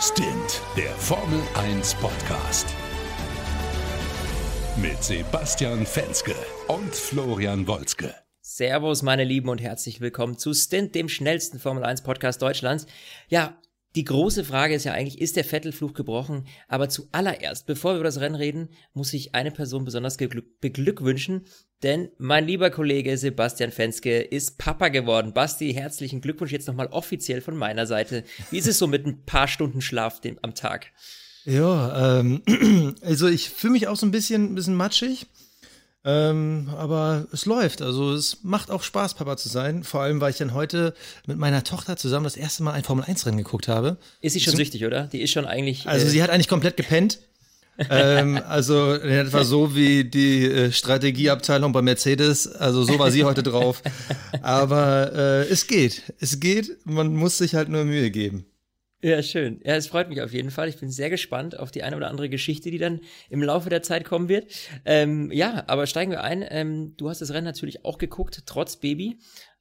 Stint, der Formel 1 Podcast. Mit Sebastian Fenske und Florian Wolzke. Servus, meine Lieben, und herzlich willkommen zu Stint, dem schnellsten Formel 1 Podcast Deutschlands. Ja, die große Frage ist ja eigentlich, ist der Vettelfluch gebrochen? Aber zuallererst, bevor wir über das Rennen reden, muss ich eine Person besonders beglückwünschen, denn mein lieber Kollege Sebastian Fenske ist Papa geworden. Basti, herzlichen Glückwunsch jetzt nochmal offiziell von meiner Seite. Wie ist es so mit ein paar Stunden Schlaf am Tag? Ja, ähm, also ich fühle mich auch so ein bisschen, ein bisschen matschig. Ähm, aber es läuft. Also es macht auch Spaß, Papa zu sein. Vor allem, weil ich dann heute mit meiner Tochter zusammen das erste Mal ein Formel-1-Rennen geguckt habe. Ist sie schon Zum, süchtig, oder? Die ist schon eigentlich. Also äh, sie hat eigentlich komplett gepennt. ähm, also in etwa so wie die äh, Strategieabteilung bei Mercedes. Also so war sie heute drauf. Aber äh, es geht. Es geht. Man muss sich halt nur Mühe geben. Ja, schön. Ja, es freut mich auf jeden Fall. Ich bin sehr gespannt auf die eine oder andere Geschichte, die dann im Laufe der Zeit kommen wird. Ähm, ja, aber steigen wir ein. Ähm, du hast das Rennen natürlich auch geguckt, trotz Baby.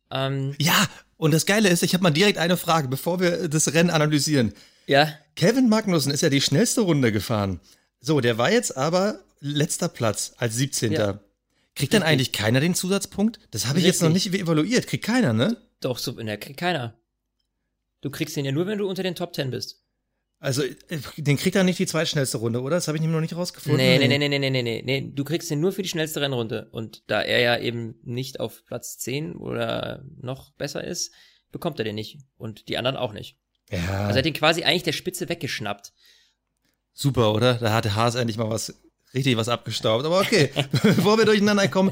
Ähm, ja, und das Geile ist, ich habe mal direkt eine Frage, bevor wir das Rennen analysieren. Ja. Kevin Magnussen ist ja die schnellste Runde gefahren. So, der war jetzt aber letzter Platz als 17. Ja. Kriegt dann eigentlich keiner den Zusatzpunkt? Das habe ich Richtig. jetzt noch nicht evaluiert. Kriegt keiner, ne? Doch, so, ne, kriegt keiner. Du kriegst den ja nur, wenn du unter den Top 10 bist. Also, äh, den kriegt er nicht die zweitschnellste Runde, oder? Das habe ich nämlich noch nicht rausgefunden. Nee, nee, nee, nee, nee, nee, nee, nee. Du kriegst den nur für die schnellste Rennrunde. Und da er ja eben nicht auf Platz 10 oder noch besser ist, bekommt er den nicht. Und die anderen auch nicht. Ja. Also er hat den quasi eigentlich der Spitze weggeschnappt. Super, oder? Da hatte Haas endlich mal was, richtig was abgestaubt. Aber okay, bevor wir durcheinander kommen,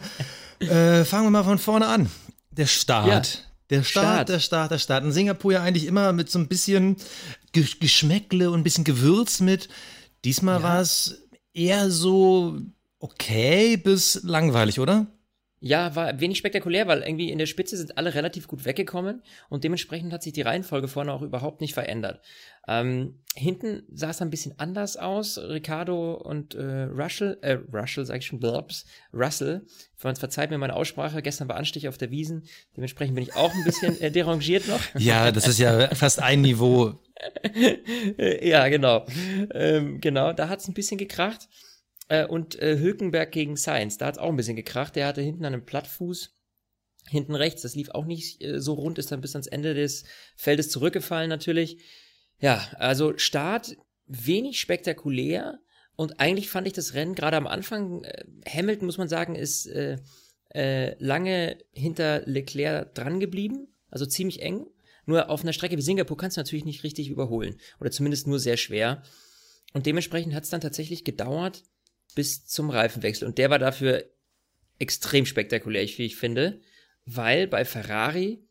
äh, fangen wir mal von vorne an. Der Start. Ja. Der Start, Start, der Start, der Start. In Singapur ja eigentlich immer mit so ein bisschen Geschmäckle und ein bisschen Gewürz mit. Diesmal ja. war es eher so okay bis langweilig, oder? Ja, war wenig spektakulär, weil irgendwie in der Spitze sind alle relativ gut weggekommen und dementsprechend hat sich die Reihenfolge vorne auch überhaupt nicht verändert. Ähm, hinten sah es ein bisschen anders aus. Ricardo und äh, Russell, äh, Russell sag ich schon, Blobs, Russell, verzeiht mir meine Aussprache, gestern war Anstich auf der Wiesen, dementsprechend bin ich auch ein bisschen äh, derangiert noch. Ja, das ist ja fast ein Niveau. ja, genau. Ähm, genau, da hat es ein bisschen gekracht. Äh, und äh, Hülkenberg gegen Sainz, da hat es auch ein bisschen gekracht. Der hatte hinten einen Plattfuß, hinten rechts, das lief auch nicht äh, so rund, ist dann bis ans Ende des Feldes zurückgefallen natürlich. Ja, also Start wenig spektakulär und eigentlich fand ich das Rennen gerade am Anfang, äh, Hamilton muss man sagen, ist äh, äh, lange hinter Leclerc dran geblieben, also ziemlich eng. Nur auf einer Strecke wie Singapur kannst du natürlich nicht richtig überholen oder zumindest nur sehr schwer. Und dementsprechend hat es dann tatsächlich gedauert, bis zum Reifenwechsel. Und der war dafür extrem spektakulär, wie ich finde, weil bei Ferrari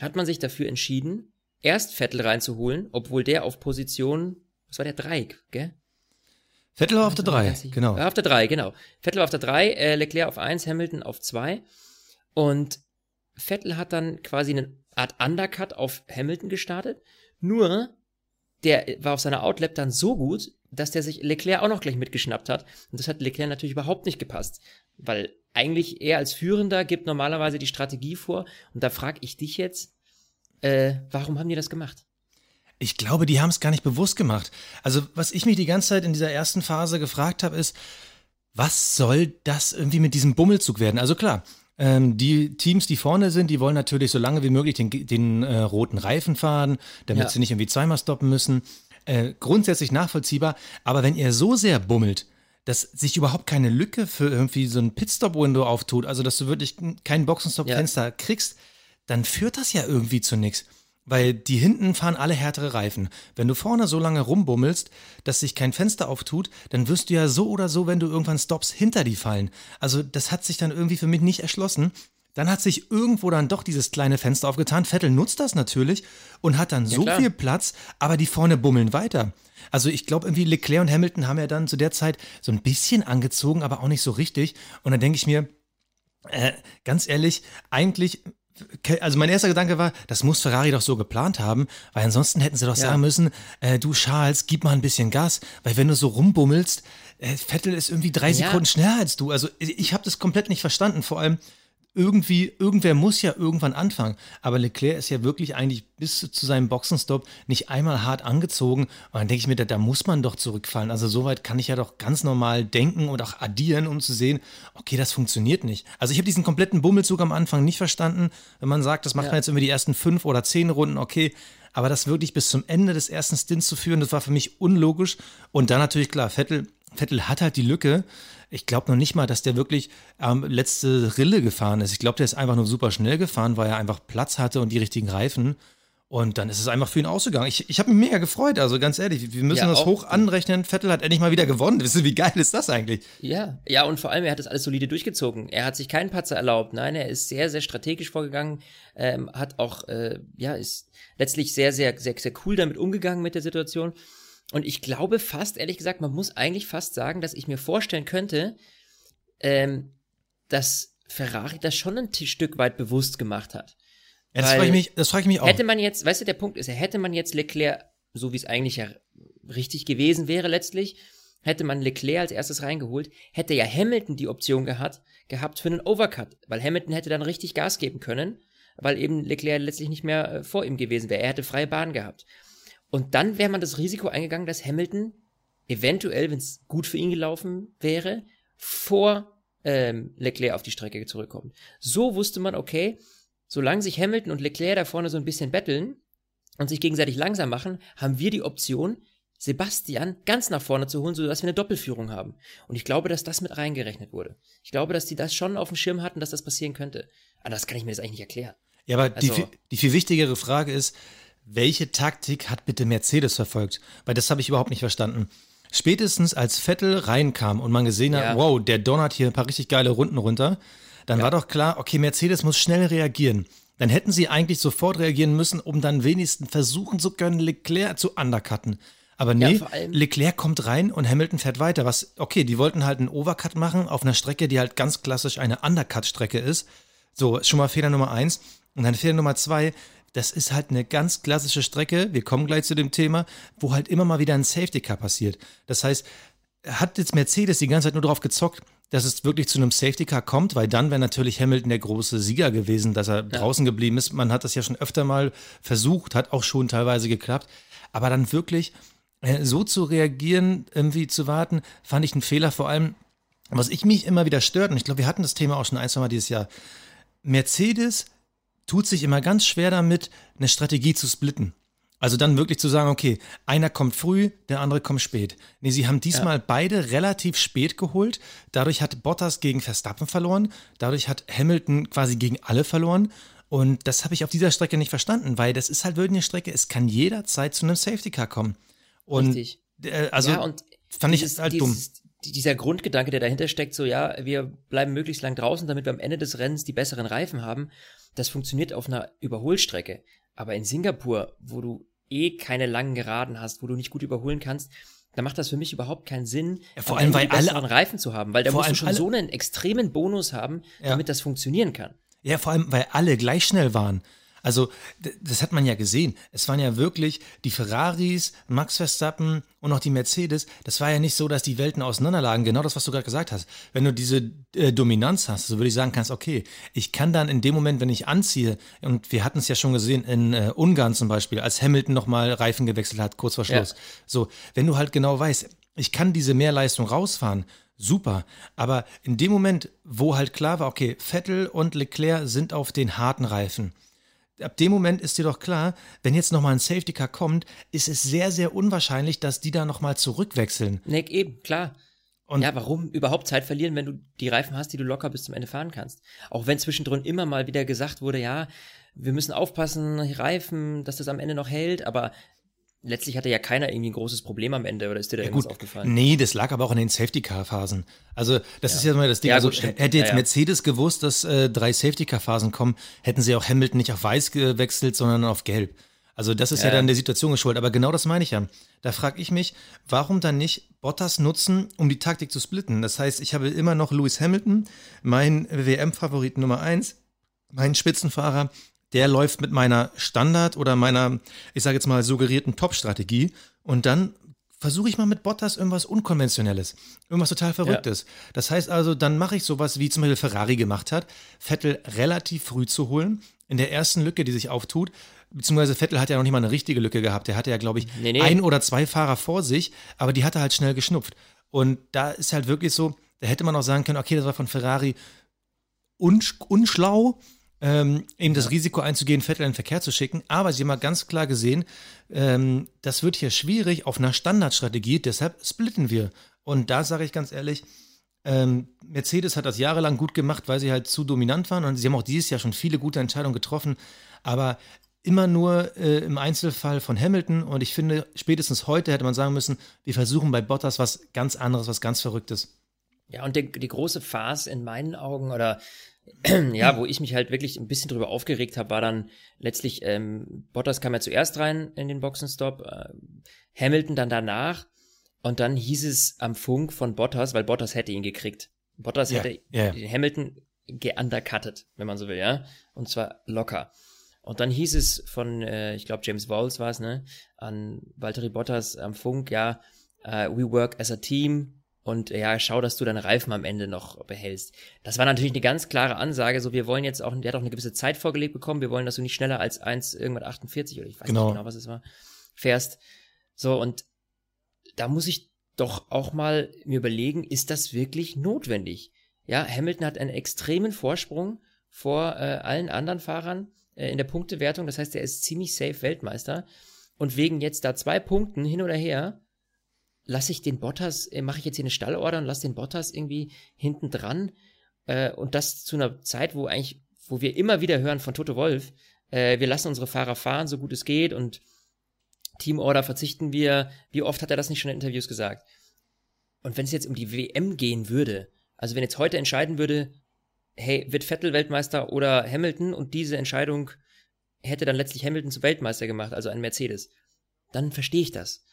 hat man sich dafür entschieden, erst Vettel reinzuholen, obwohl der auf Position, was war der Dreieck, gell? Vettel war auf der 3, genau. Auf der 3, genau. Vettel war auf der 3, äh, Leclerc auf 1, Hamilton auf 2. Und Vettel hat dann quasi eine Art Undercut auf Hamilton gestartet. Nur, der war auf seiner Outlap dann so gut, dass der sich Leclerc auch noch gleich mitgeschnappt hat. Und das hat Leclerc natürlich überhaupt nicht gepasst. Weil eigentlich er als Führender gibt normalerweise die Strategie vor. Und da frage ich dich jetzt, äh, warum haben die das gemacht? Ich glaube, die haben es gar nicht bewusst gemacht. Also, was ich mich die ganze Zeit in dieser ersten Phase gefragt habe, ist, was soll das irgendwie mit diesem Bummelzug werden? Also klar, ähm, die Teams, die vorne sind, die wollen natürlich so lange wie möglich den, den äh, roten Reifen fahren, damit ja. sie nicht irgendwie zweimal stoppen müssen äh, grundsätzlich nachvollziehbar. Aber wenn ihr so sehr bummelt, dass sich überhaupt keine Lücke für irgendwie so ein Pitstop-Window auftut, also dass du wirklich kein Boxenstopp-Fenster ja. kriegst, dann führt das ja irgendwie zu nichts. Weil die hinten fahren alle härtere Reifen. Wenn du vorne so lange rumbummelst, dass sich kein Fenster auftut, dann wirst du ja so oder so, wenn du irgendwann stoppst, hinter die fallen. Also das hat sich dann irgendwie für mich nicht erschlossen. Dann hat sich irgendwo dann doch dieses kleine Fenster aufgetan. Vettel nutzt das natürlich und hat dann ja, so klar. viel Platz, aber die vorne bummeln weiter. Also ich glaube irgendwie Leclerc und Hamilton haben ja dann zu der Zeit so ein bisschen angezogen, aber auch nicht so richtig. Und dann denke ich mir, äh, ganz ehrlich, eigentlich also mein erster Gedanke war, das muss Ferrari doch so geplant haben, weil ansonsten hätten sie doch ja. sagen müssen, äh, du Charles, gib mal ein bisschen Gas, weil wenn du so rumbummelst, äh, Vettel ist irgendwie drei ja. Sekunden schneller als du. Also ich habe das komplett nicht verstanden. Vor allem, irgendwie, irgendwer muss ja irgendwann anfangen. Aber Leclerc ist ja wirklich eigentlich bis zu seinem Boxenstopp nicht einmal hart angezogen. Und dann denke ich mir, da, da muss man doch zurückfallen. Also soweit kann ich ja doch ganz normal denken und auch addieren, um zu sehen, okay, das funktioniert nicht. Also ich habe diesen kompletten Bummelzug am Anfang nicht verstanden. Wenn man sagt, das macht ja. man jetzt über die ersten fünf oder zehn Runden, okay. Aber das wirklich bis zum Ende des ersten Stints zu führen, das war für mich unlogisch. Und dann natürlich klar, Vettel, Vettel hat halt die Lücke. Ich glaube noch nicht mal, dass der wirklich ähm, letzte Rille gefahren ist. Ich glaube, der ist einfach nur super schnell gefahren, weil er einfach Platz hatte und die richtigen Reifen. Und dann ist es einfach für ihn ausgegangen. Ich, ich habe mich mega gefreut, also ganz ehrlich, wir müssen ja, das hoch anrechnen. Vettel hat endlich mal wieder gewonnen. Wisst ihr, wie geil ist das eigentlich? Ja, ja, und vor allem, er hat das alles solide durchgezogen. Er hat sich keinen Patzer erlaubt. Nein, er ist sehr, sehr strategisch vorgegangen, ähm, hat auch, äh, ja, ist letztlich sehr, sehr, sehr, sehr cool damit umgegangen mit der Situation. Und ich glaube fast, ehrlich gesagt, man muss eigentlich fast sagen, dass ich mir vorstellen könnte, ähm, dass Ferrari das schon ein Stück weit bewusst gemacht hat. Ja, das frage ich, mich, das frage ich mich auch. Hätte man jetzt, weißt du, der Punkt ist hätte man jetzt Leclerc, so wie es eigentlich ja richtig gewesen wäre letztlich, hätte man Leclerc als erstes reingeholt, hätte ja Hamilton die Option gehabt, gehabt für einen Overcut, weil Hamilton hätte dann richtig Gas geben können, weil eben Leclerc letztlich nicht mehr äh, vor ihm gewesen wäre. Er hätte freie Bahn gehabt. Und dann wäre man das Risiko eingegangen, dass Hamilton eventuell, wenn es gut für ihn gelaufen wäre, vor ähm, Leclerc auf die Strecke zurückkommt. So wusste man, okay, solange sich Hamilton und Leclerc da vorne so ein bisschen betteln und sich gegenseitig langsam machen, haben wir die Option, Sebastian ganz nach vorne zu holen, sodass wir eine Doppelführung haben. Und ich glaube, dass das mit reingerechnet wurde. Ich glaube, dass die das schon auf dem Schirm hatten, dass das passieren könnte. Anders kann ich mir das eigentlich nicht erklären. Ja, aber also, die, die viel wichtigere Frage ist, welche Taktik hat bitte Mercedes verfolgt? Weil das habe ich überhaupt nicht verstanden. Spätestens als Vettel reinkam und man gesehen hat, ja. wow, der donnert hier ein paar richtig geile Runden runter, dann ja. war doch klar, okay, Mercedes muss schnell reagieren. Dann hätten sie eigentlich sofort reagieren müssen, um dann wenigstens versuchen zu können, Leclerc zu undercutten. Aber nee, ja, Leclerc kommt rein und Hamilton fährt weiter. Was, okay, die wollten halt einen Overcut machen auf einer Strecke, die halt ganz klassisch eine Undercut-Strecke ist. So, schon mal Fehler Nummer eins. Und dann Fehler Nummer zwei, das ist halt eine ganz klassische Strecke, wir kommen gleich zu dem Thema, wo halt immer mal wieder ein Safety Car passiert. Das heißt, hat jetzt Mercedes die ganze Zeit nur darauf gezockt, dass es wirklich zu einem Safety Car kommt, weil dann wäre natürlich Hamilton der große Sieger gewesen, dass er ja. draußen geblieben ist. Man hat das ja schon öfter mal versucht, hat auch schon teilweise geklappt. Aber dann wirklich äh, so zu reagieren, irgendwie zu warten, fand ich einen Fehler. Vor allem, was ich mich immer wieder stört, und ich glaube, wir hatten das Thema auch schon ein, zwei Mal dieses Jahr. Mercedes tut sich immer ganz schwer damit, eine Strategie zu splitten. Also dann wirklich zu sagen, okay, einer kommt früh, der andere kommt spät. Nee, sie haben diesmal ja. beide relativ spät geholt. Dadurch hat Bottas gegen Verstappen verloren. Dadurch hat Hamilton quasi gegen alle verloren. Und das habe ich auf dieser Strecke nicht verstanden, weil das ist halt wirklich eine Strecke, es kann jederzeit zu einem Safety Car kommen. Und Richtig. Äh, also ja, und fand dieses, ich halt dieses, dumm. Dieser Grundgedanke, der dahinter steckt, so ja, wir bleiben möglichst lang draußen, damit wir am Ende des Rennens die besseren Reifen haben das funktioniert auf einer Überholstrecke. Aber in Singapur, wo du eh keine langen Geraden hast, wo du nicht gut überholen kannst, da macht das für mich überhaupt keinen Sinn, ja, vor allem weil alle Reifen zu haben, weil da musst du schon so einen extremen Bonus haben, damit ja. das funktionieren kann. Ja, vor allem weil alle gleich schnell waren. Also, das hat man ja gesehen. Es waren ja wirklich die Ferraris, Max Verstappen und auch die Mercedes. Das war ja nicht so, dass die Welten auseinanderlagen. Genau das, was du gerade gesagt hast. Wenn du diese äh, Dominanz hast, so würde ich sagen kannst, okay, ich kann dann in dem Moment, wenn ich anziehe, und wir hatten es ja schon gesehen in äh, Ungarn zum Beispiel, als Hamilton nochmal Reifen gewechselt hat, kurz vor Schluss. Ja. So, wenn du halt genau weißt, ich kann diese Mehrleistung rausfahren, super. Aber in dem Moment, wo halt klar war, okay, Vettel und Leclerc sind auf den harten Reifen ab dem Moment ist dir doch klar, wenn jetzt nochmal ein Safety Car kommt, ist es sehr, sehr unwahrscheinlich, dass die da nochmal zurückwechseln. Nee, eben, klar. Und ja, warum überhaupt Zeit verlieren, wenn du die Reifen hast, die du locker bis zum Ende fahren kannst? Auch wenn zwischendrin immer mal wieder gesagt wurde, ja, wir müssen aufpassen, Reifen, dass das am Ende noch hält, aber letztlich hatte ja keiner irgendwie ein großes Problem am Ende, oder ist dir da ja, irgendwas gut. aufgefallen? Nee, das lag aber auch in den Safety-Car-Phasen. Also, das ja. ist ja mal das Ding. Ja, also, hätte jetzt Mercedes gewusst, dass äh, drei Safety-Car-Phasen kommen, hätten sie auch Hamilton nicht auf weiß gewechselt, sondern auf gelb. Also, das ist ja, dann der Situation geschuldet. Aber genau das meine ich ja. Da frage ich mich, warum dann nicht Bottas nutzen, um die Taktik zu splitten? Das heißt, ich habe immer noch Lewis Hamilton, mein WM-Favorit Nummer eins, mein Spitzenfahrer, der läuft mit meiner Standard oder meiner, ich sage jetzt mal, suggerierten Top-Strategie und dann versuche ich mal mit Bottas irgendwas Unkonventionelles, irgendwas total Verrücktes. Ja. Das heißt also, dann mache ich sowas, wie zum Beispiel Ferrari gemacht hat, Vettel relativ früh zu holen, in der ersten Lücke, die sich auftut, beziehungsweise Vettel hat ja noch nicht mal eine richtige Lücke gehabt. Der hatte ja, glaube ich, nee, nee. ein oder zwei Fahrer vor sich, aber die hat er halt schnell geschnupft. Und da ist halt wirklich so, da hätte man auch sagen können, okay, das war von Ferrari unsch unschlau, ähm, eben das Risiko einzugehen, Vettel in den Verkehr zu schicken. Aber sie haben mal ganz klar gesehen, ähm, das wird hier schwierig auf einer Standardstrategie, deshalb splitten wir. Und da sage ich ganz ehrlich, ähm, Mercedes hat das jahrelang gut gemacht, weil sie halt zu dominant waren und sie haben auch dieses Jahr schon viele gute Entscheidungen getroffen, aber immer nur äh, im Einzelfall von Hamilton und ich finde, spätestens heute hätte man sagen müssen, wir versuchen bei Bottas was ganz anderes, was ganz Verrücktes. Ja, und die, die große Phase in meinen Augen oder ja, wo ich mich halt wirklich ein bisschen drüber aufgeregt habe, war dann letztlich, ähm, Bottas kam ja zuerst rein in den Boxenstopp, äh, Hamilton dann danach und dann hieß es am Funk von Bottas, weil Bottas hätte ihn gekriegt. Bottas ja, hätte ja. Hamilton geundercuttet, wenn man so will, ja, und zwar locker. Und dann hieß es von, äh, ich glaube James Walls war es, ne, an Valtteri Bottas am Funk, ja, uh, we work as a team, und ja, schau, dass du deine Reifen am Ende noch behältst. Das war natürlich eine ganz klare Ansage, so wir wollen jetzt auch, der hat auch eine gewisse Zeit vorgelegt bekommen, wir wollen, dass du nicht schneller als 1 irgendwann 48 oder ich weiß genau. nicht genau, was es war, fährst. So, und da muss ich doch auch mal mir überlegen, ist das wirklich notwendig? Ja, Hamilton hat einen extremen Vorsprung vor äh, allen anderen Fahrern äh, in der Punktewertung, das heißt, er ist ziemlich safe Weltmeister. Und wegen jetzt da zwei Punkten hin oder her, lasse ich den Bottas, äh, mache ich jetzt hier eine Stallorder und lasse den Bottas irgendwie hinten dran äh, und das zu einer Zeit, wo eigentlich, wo wir immer wieder hören von Toto Wolf, äh, wir lassen unsere Fahrer fahren, so gut es geht und Teamorder verzichten wir. Wie oft hat er das nicht schon in Interviews gesagt? Und wenn es jetzt um die WM gehen würde, also wenn jetzt heute entscheiden würde, hey, wird Vettel Weltmeister oder Hamilton und diese Entscheidung hätte dann letztlich Hamilton zu Weltmeister gemacht, also ein Mercedes, dann verstehe ich das.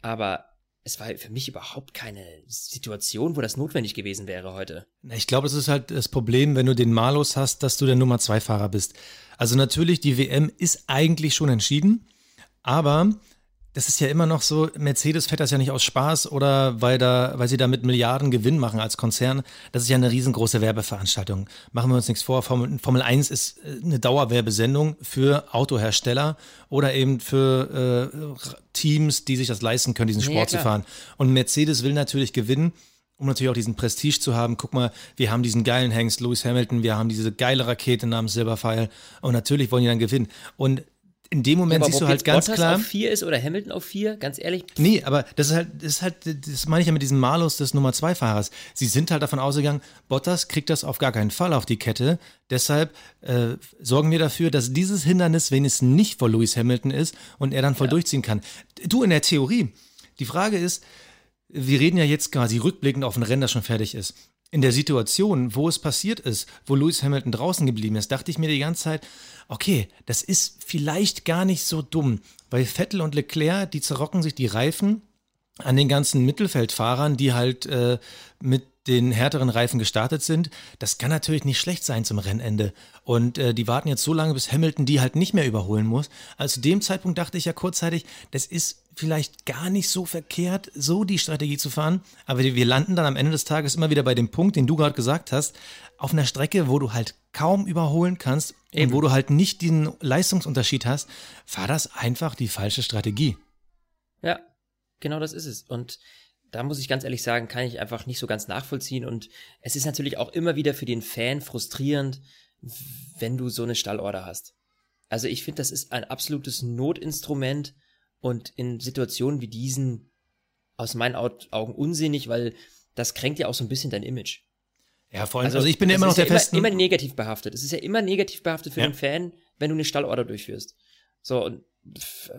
Aber es war für mich überhaupt keine Situation, wo das notwendig gewesen wäre heute. Ich glaube, es ist halt das Problem, wenn du den Malus hast, dass du der Nummer zwei Fahrer bist. Also natürlich, die WM ist eigentlich schon entschieden, aber das ist ja immer noch so, Mercedes fährt das ja nicht aus Spaß oder weil, da, weil sie damit Milliarden Gewinn machen als Konzern. Das ist ja eine riesengroße Werbeveranstaltung. Machen wir uns nichts vor, Formel, Formel 1 ist äh, eine Dauerwerbesendung für Autohersteller oder eben für äh, Teams, die sich das leisten können, diesen Sport ja, zu fahren. Und Mercedes will natürlich gewinnen um natürlich auch diesen Prestige zu haben. Guck mal, wir haben diesen geilen Hengst, Lewis Hamilton, wir haben diese geile Rakete namens Silberpfeil und natürlich wollen die dann gewinnen. Und in dem Moment ja, siehst du halt ganz Bottas klar. auf vier ist oder Hamilton auf vier, ganz ehrlich. Nee, aber das ist halt, das ist halt, das meine ich ja mit diesem Malus des Nummer zwei Fahrers. Sie sind halt davon ausgegangen, Bottas kriegt das auf gar keinen Fall auf die Kette. Deshalb äh, sorgen wir dafür, dass dieses Hindernis wenigstens nicht vor Lewis Hamilton ist und er dann voll ja. durchziehen kann. Du in der Theorie. Die Frage ist, wir reden ja jetzt quasi rückblickend auf ein Rennen, das schon fertig ist. In der Situation, wo es passiert ist, wo Lewis Hamilton draußen geblieben ist, dachte ich mir die ganze Zeit, okay, das ist vielleicht gar nicht so dumm, weil Vettel und Leclerc, die zerrocken sich die Reifen an den ganzen Mittelfeldfahrern, die halt äh, mit den härteren Reifen gestartet sind. Das kann natürlich nicht schlecht sein zum Rennende. Und äh, die warten jetzt so lange, bis Hamilton die halt nicht mehr überholen muss. Also zu dem Zeitpunkt dachte ich ja kurzzeitig, das ist vielleicht gar nicht so verkehrt, so die Strategie zu fahren. Aber wir landen dann am Ende des Tages immer wieder bei dem Punkt, den du gerade gesagt hast, auf einer Strecke, wo du halt kaum überholen kannst Eben. und wo du halt nicht diesen Leistungsunterschied hast, war das einfach die falsche Strategie. Ja, genau das ist es. Und da muss ich ganz ehrlich sagen, kann ich einfach nicht so ganz nachvollziehen. Und es ist natürlich auch immer wieder für den Fan frustrierend, wenn du so eine Stallorder hast. Also ich finde, das ist ein absolutes Notinstrument und in Situationen wie diesen aus meinen Augen unsinnig, weil das kränkt ja auch so ein bisschen dein Image. Ja, vor allem, also, also ich bin ja immer noch der ja festen... Immer, immer negativ behaftet. Es ist ja immer negativ behaftet für ja. den Fan, wenn du eine Stallorder durchführst. So, und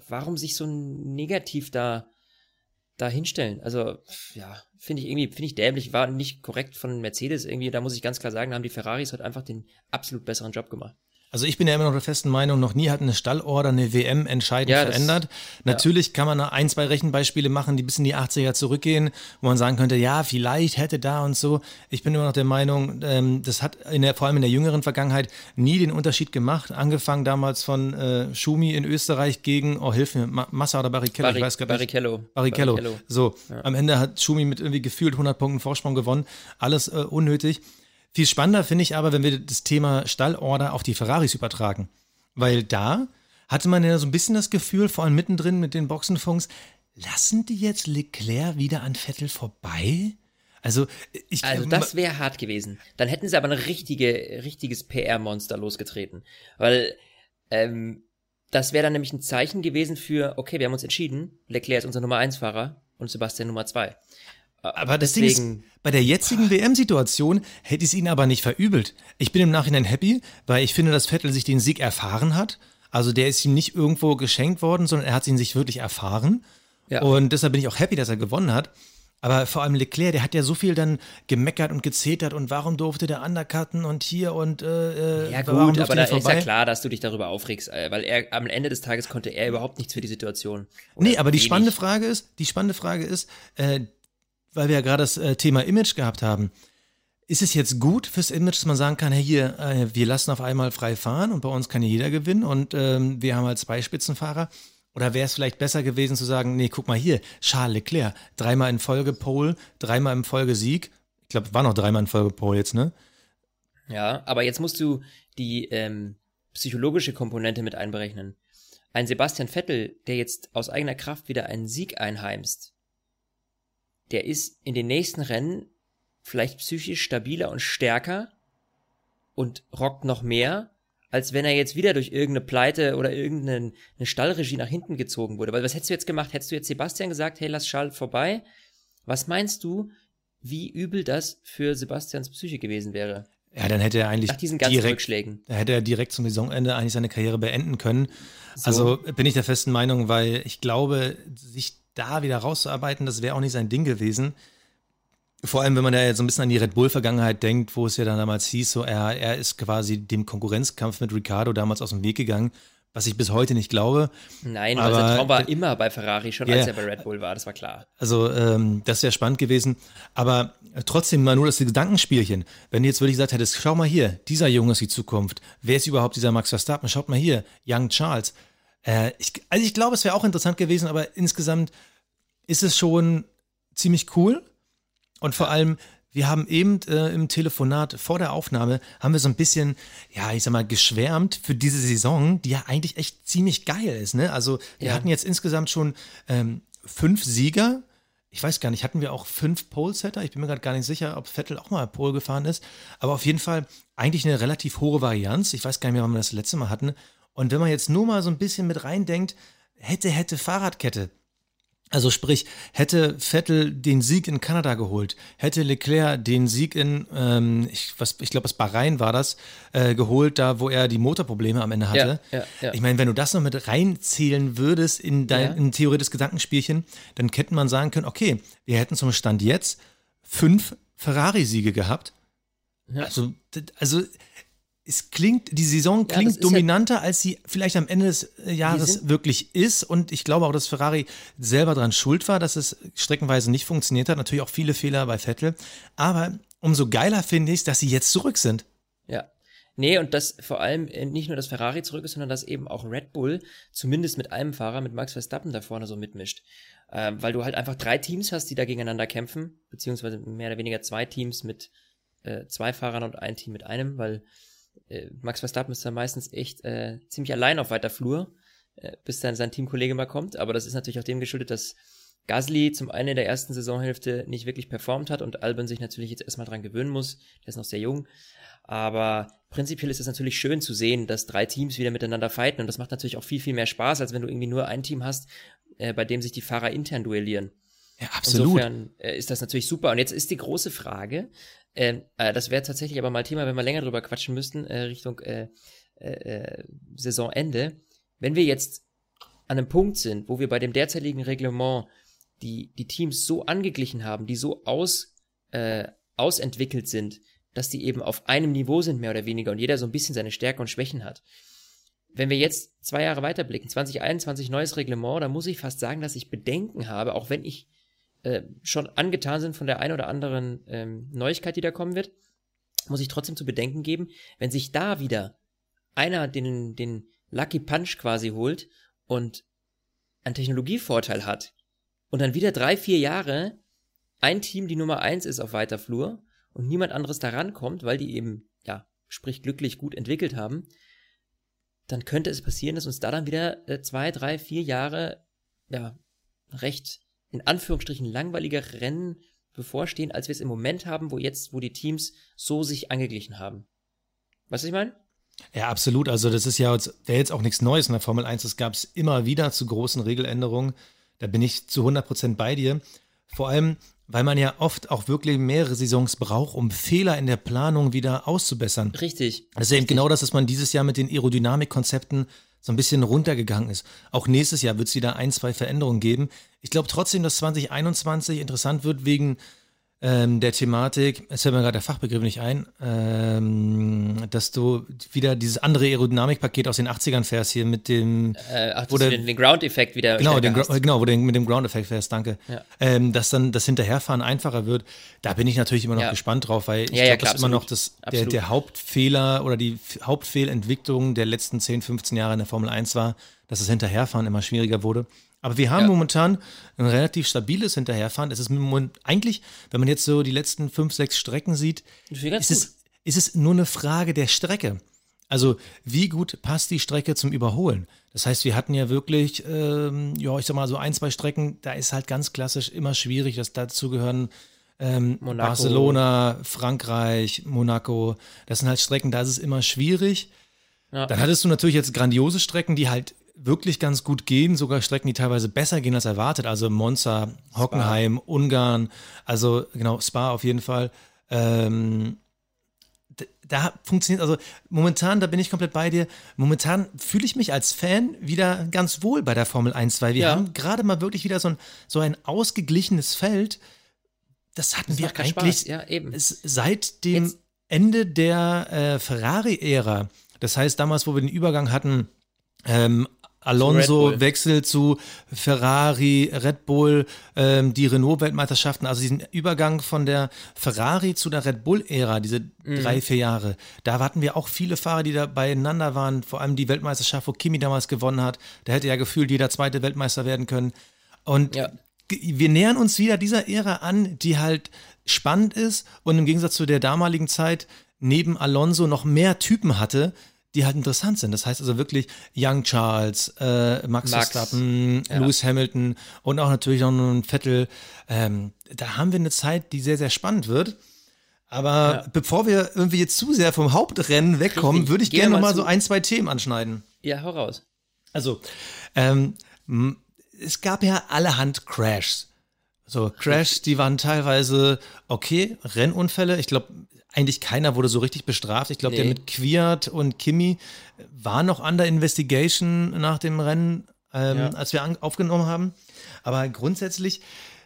warum sich so negativ da, da hinstellen? Also, ja, finde ich irgendwie, finde ich dämlich, war nicht korrekt von Mercedes irgendwie, da muss ich ganz klar sagen, da haben die Ferraris heute einfach den absolut besseren Job gemacht. Also ich bin ja immer noch der festen Meinung, noch nie hat eine Stallorder eine WM entscheidend Ja, das- verändert. Natürlich kann man ein, zwei Rechenbeispiele machen, die bis in die 80er zurückgehen, wo man sagen könnte, ja, vielleicht hätte da und so. Ich bin immer noch der Meinung, ähm, das hat in der, vor allem in der jüngeren Vergangenheit nie den Unterschied gemacht. Angefangen damals von äh, Schumi in Österreich gegen, oh hilf mir, Ma Massa oder Barrichello, Barri ich weiß gar nicht. Barrichello. Barrichello. Barrichello. So, am Ende hat Schumi mit irgendwie gefühlt 100 Punkten Vorsprung gewonnen. Alles äh, unnötig. Viel spannender finde ich aber, wenn wir das Thema Stallorder auf die Ferraris übertragen. Weil da hatte man ja so ein bisschen das Gefühl, vor allem mittendrin mit den Boxenfunks, lassen die jetzt Leclerc wieder an Vettel vorbei? Also, ich Also das wäre hart gewesen. Dann hätten sie aber ein richtige, richtiges PR-Monster losgetreten. Weil ähm, das wäre dann nämlich ein Zeichen gewesen für, okay, wir haben uns entschieden, Leclerc ist unser Nummer 1-Fahrer und Sebastian Nummer 2. Aber das Ding ist, bei der jetzigen WM-Situation hätte ich es ihnen aber nicht verübelt. Ich bin im Nachhinein happy, weil ich finde, dass Vettel sich den Sieg erfahren hat. Also der ist ihm nicht irgendwo geschenkt worden, sondern er hat ihn sich wirklich erfahren. Ja. Und deshalb bin ich auch happy, dass er gewonnen hat. Aber vor allem Leclerc, der hat ja so viel dann gemeckert und gezetert und warum durfte der undercutten und hier und äh, Ja warum gut, aber da ist ja klar, dass du dich darüber aufregst, äh, weil er am Ende des Tages konnte er überhaupt nichts für die Situation. Oder Nee, aber die wenig. spannende Frage ist, die spannende Frage ist, äh, weil wir ja gerade das äh, Thema Image gehabt haben. Ist es jetzt gut fürs Image, dass man sagen kann, hey, hier, äh, wir lassen auf einmal frei fahren und bei uns kann jeder gewinnen und ähm, wir haben halt zwei Spitzenfahrer? Oder wäre es vielleicht besser gewesen zu sagen, nee, guck mal hier, Charles Leclerc, dreimal in Folge Pole, dreimal in Folge Sieg. Ich glaube, war noch dreimal in Folge Pole jetzt, ne? Ja, aber jetzt musst du die ähm, psychologische Komponente mit einberechnen. Ein Sebastian Vettel, der jetzt aus eigener Kraft wieder einen Sieg einheimst, der ist in den nächsten Rennen vielleicht psychisch stabiler und stärker und rockt noch mehr, als wenn er jetzt wieder durch irgendeine Pleite oder irgendeine eine Stallregie nach hinten gezogen wurde. Weil was hättest du jetzt gemacht? Hättest du jetzt Sebastian gesagt, hey, lass Charles vorbei? Was meinst du, wie übel das für Sebastians Psyche gewesen wäre? Ja, dann hätte er eigentlich Nach diesen ganzen direkt Rückschlägen. Da hätte er direkt zum Saisonende eigentlich seine Karriere beenden können. Also bin ich der festen Meinung, weil ich glaube, sich da wieder rauszuarbeiten, das wäre auch nicht sein Ding gewesen. Vor allem, wenn man da jetzt so ein bisschen an die Red Bull-Vergangenheit denkt, wo es ja dann damals hieß, so er, er ist quasi dem Konkurrenzkampf mit Ricardo damals aus dem Weg gegangen, was ich bis heute nicht glaube. Nein, weil Aber- sein Traum war immer bei Ferrari, schon Ja. als er bei Red Bull war, das war klar. Also ähm, das wäre spannend gewesen. Aber äh, trotzdem mal nur das Gedankenspielchen. Wenn du jetzt wirklich gesagt hättest, schau mal hier, dieser Junge ist die Zukunft. Wer ist überhaupt dieser Max Verstappen? Schaut mal hier, Young Charles. Äh, ich, also ich glaube, es wäre auch interessant gewesen, aber insgesamt ist es schon ziemlich cool. Und vor allem, wir haben eben äh, im Telefonat vor der Aufnahme, haben wir so ein bisschen, ja, ich sag mal, geschwärmt für diese Saison, die ja eigentlich echt ziemlich geil ist. Ne? Also wir Ja. hatten jetzt insgesamt schon ähm, fünf Sieger. Ich weiß gar nicht, hatten wir auch fünf Pole-Setter? Ich bin mir gerade gar nicht sicher, ob Vettel auch mal Pole gefahren ist. Aber auf jeden Fall eigentlich eine relativ hohe Varianz. Ich weiß gar nicht mehr, wann wir das letzte Mal hatten. Und wenn man jetzt nur mal so ein bisschen mit reindenkt, hätte, hätte Fahrradkette. Also sprich, hätte Vettel den Sieg in Kanada geholt, hätte Leclerc den Sieg in, ähm, ich, was- ich glaube, das Bahrain war das, äh, geholt, da wo er die Motorprobleme am Ende hatte. Ja, ja, ja. Ich meine, wenn du das noch mit reinzählen würdest in dein in theoretisches Gedankenspielchen, dann hätte man sagen können, okay, wir hätten zum Stand jetzt fünf Ferrari-Siege gehabt. Ja. Also, also es klingt, die Saison Ja, klingt ja- dominanter, als sie vielleicht am Ende des Jahres wirklich ist. Und ich glaube auch, dass Ferrari selber dran schuld war, dass es streckenweise nicht funktioniert hat. Natürlich auch viele Fehler bei Vettel. Aber umso geiler finde ich es, dass sie jetzt zurück sind. Ja. Nee, und dass vor allem äh, nicht nur das Ferrari zurück ist, sondern dass eben auch Red Bull zumindest mit einem Fahrer, mit Max Verstappen da vorne so mitmischt. Ähm, weil du halt einfach drei Teams hast, die da gegeneinander kämpfen, beziehungsweise mehr oder weniger zwei Teams mit äh, zwei Fahrern und ein Team mit einem, weil äh, Max Verstappen ist da meistens echt äh, ziemlich allein auf weiter Flur, äh, bis dann sein Teamkollege mal kommt. Aber das ist natürlich auch dem geschuldet, dass Gasly zum einen in der ersten Saisonhälfte nicht wirklich performt hat und Albon sich natürlich jetzt erstmal dran gewöhnen muss. Der ist noch sehr jung. Aber prinzipiell ist es natürlich schön zu sehen, dass drei Teams wieder miteinander fighten und das macht natürlich auch viel, viel mehr Spaß, als wenn du irgendwie nur ein Team hast, äh, bei dem sich die Fahrer intern duellieren. Ja, absolut. Insofern äh, ist das natürlich super. Und jetzt ist die große Frage, äh, das wäre tatsächlich aber mal Thema, wenn wir länger drüber quatschen müssten, äh, Richtung äh, äh, äh, Saisonende. Wenn wir jetzt an einem Punkt sind, wo wir bei dem derzeitigen Reglement die, die Teams so angeglichen haben, die so aus, äh, ausentwickelt sind, dass die eben auf einem Niveau sind, mehr oder weniger, und jeder so ein bisschen seine Stärken und Schwächen hat. Wenn wir jetzt zwei Jahre weiterblicken, 2021 neues Reglement, da muss ich fast sagen, dass ich Bedenken habe, auch wenn ich äh, schon angetan sind von der ein oder anderen ähm, Neuigkeit, die da kommen wird, muss ich trotzdem zu bedenken geben, wenn sich da wieder einer den, den Lucky Punch quasi holt und einen Technologievorteil hat und dann wieder drei, vier Jahre ein Team die Nummer eins ist auf weiter Flur und niemand anderes da rankommt, weil die eben, ja, sprich glücklich gut entwickelt haben, dann könnte es passieren, dass uns da dann wieder äh, zwei, drei, vier Jahre, ja, recht in Anführungsstrichen langweiliger Rennen bevorstehen, als wir es im Moment haben, wo jetzt, wo die Teams so sich angeglichen haben. Was ich meine? Ja, absolut. Also das ist ja jetzt, jetzt auch nichts Neues in der Formel 1. Das gab es immer wieder zu großen Regeländerungen. Da bin ich zu 100 Prozent bei dir. Vor allem, weil man ja oft auch wirklich mehrere Saisons braucht, um Fehler in der Planung wieder auszubessern. Richtig. Das ist eben genau das, was man dieses Jahr mit den Aerodynamikkonzepten so ein bisschen runtergegangen ist. Auch nächstes Jahr wird es wieder ein, zwei Veränderungen geben. Ich glaube trotzdem, dass 2021 interessant wird wegen ähm, der Thematik, es fällt mir gerade der Fachbegriff nicht ein, ähm, dass du wieder dieses andere Aerodynamikpaket aus den 80ern fährst hier mit dem. Äh, ach, wo der, den, den Ground-Effekt wieder. Genau, den, genau wo du mit dem Ground-Effekt fährst, danke. Ja. Ähm, dass dann das Hinterherfahren einfacher wird. Da bin ich natürlich immer noch ja. gespannt drauf, weil ich ja, glaube, das ist immer noch das, der, der Hauptfehler oder die Hauptfehlentwicklung der letzten 10, 15 Jahre in der Formel 1 war, dass das Hinterherfahren immer schwieriger wurde. Aber wir haben ja. momentan ein relativ stabiles Hinterherfahren. Es ist eigentlich, wenn man jetzt so die letzten fünf, sechs Strecken sieht, ist es, ist es nur eine Frage der Strecke. Also wie gut passt die Strecke zum Überholen? Das heißt, wir hatten ja wirklich, ähm, ja, ich sag mal so ein, zwei Strecken, da ist halt ganz klassisch immer schwierig, dass dazu gehören ähm, Barcelona, Frankreich, Monaco. Das sind halt Strecken, da ist es immer schwierig. Ja. Dann hattest du natürlich jetzt grandiose Strecken, die halt wirklich ganz gut gehen, sogar Strecken, die teilweise besser gehen als erwartet. Also Monza, Hockenheim, Spa. Ungarn, also genau, Spa auf jeden Fall. Ähm, da funktioniert, also momentan, da bin ich komplett bei dir. Momentan fühle ich mich als Fan wieder ganz wohl bei der Formel 1, weil wir ja. haben gerade mal wirklich wieder so ein, so ein ausgeglichenes Feld. Das hatten das wir eigentlich ja, seit dem Jetzt. Ende der äh, Ferrari-Ära. Das heißt, damals, wo wir den Übergang hatten, ähm, Alonso wechselt zu Ferrari, Red Bull, ähm, die Renault-Weltmeisterschaften, also diesen Übergang von der Ferrari zu der Red Bull-Ära, diese mhm. drei, vier Jahre. Da hatten wir auch viele Fahrer, die da beieinander waren, vor allem die Weltmeisterschaft, wo Kimi damals gewonnen hat. Da hätte ja gefühlt jeder zweite Weltmeister werden können. Und ja. wir nähern uns wieder dieser Ära an, die halt spannend ist und im Gegensatz zu der damaligen Zeit neben Alonso noch mehr Typen hatte, die halt interessant sind. Das heißt also wirklich Young Charles, äh, Max, Max Verstappen, ja. Lewis Hamilton und auch natürlich noch ein Vettel. Ähm, da haben wir eine Zeit, die sehr, sehr spannend wird. Aber ja. bevor wir irgendwie jetzt zu sehr vom Hauptrennen wegkommen, würde ich gerne noch mal so ein, zwei Themen anschneiden. Ja, hau raus. Also, ähm, es gab ja allerhand Crashs. So, Crash, die waren teilweise okay, Rennunfälle. Ich glaube, eigentlich keiner wurde so richtig bestraft. Ich glaube, nee. der mit Quiert und Kimi war noch under investigation nach dem Rennen, ähm, ja. als wir aufgenommen haben. Aber grundsätzlich,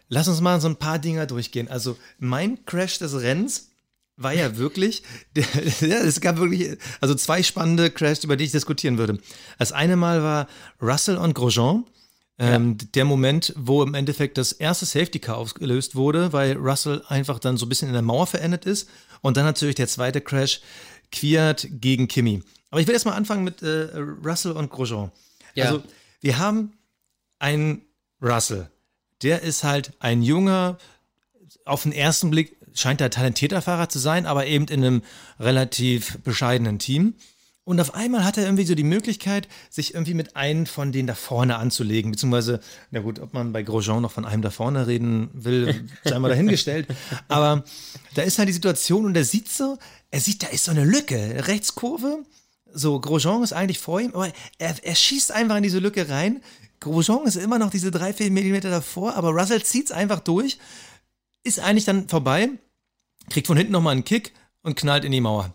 lass uns mal so ein paar Dinger durchgehen. Also mein Crash des Rennens war ja wirklich, der, ja, es gab wirklich, also zwei spannende Crashs, über die ich diskutieren würde. Das eine Mal war Russell und Grosjean. Ähm, ja. Der Moment, wo im Endeffekt das erste Safety Car ausgelöst wurde, weil Russell einfach dann so ein bisschen in der Mauer verendet ist. Und dann natürlich der zweite Crash, Quiert gegen Kimi. Aber ich will erstmal anfangen mit äh, Russell und Grosjean. Ja. Also, wir haben einen Russell. Der ist halt ein junger, auf den ersten Blick scheint er talentierter Fahrer zu sein, aber eben in einem relativ bescheidenen Team. Und auf einmal hat er irgendwie so die Möglichkeit, sich irgendwie mit einem von denen da vorne anzulegen. Beziehungsweise, na gut, ob man bei Grosjean noch von einem da vorne reden will, sei mal dahingestellt. Aber da ist halt die Situation und er sieht so, er sieht, da ist so eine Lücke, Rechtskurve. So, Grosjean ist eigentlich vor ihm, aber er, er schießt einfach in diese Lücke rein. Grosjean ist immer noch diese drei, vier Millimeter davor, aber Russell zieht es einfach durch, ist eigentlich dann vorbei, kriegt von hinten nochmal einen Kick und knallt in die Mauer.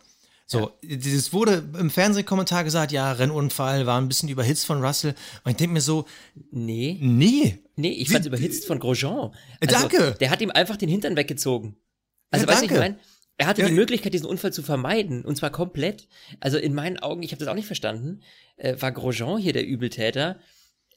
So, dieses wurde im Fernsehkommentar gesagt, ja, Rennunfall war ein bisschen überhitzt von Russell. Und ich denke mir so, nee. Nee. Nee, ich fand es überhitzt von Grosjean. Also, danke. Der hat ihm einfach den Hintern weggezogen. Also, ja, weißt du, ich meine, Er hatte Ja. die Möglichkeit, diesen Unfall zu vermeiden, und zwar komplett. Also in meinen Augen, ich habe das auch nicht verstanden, äh, war Grosjean hier der Übeltäter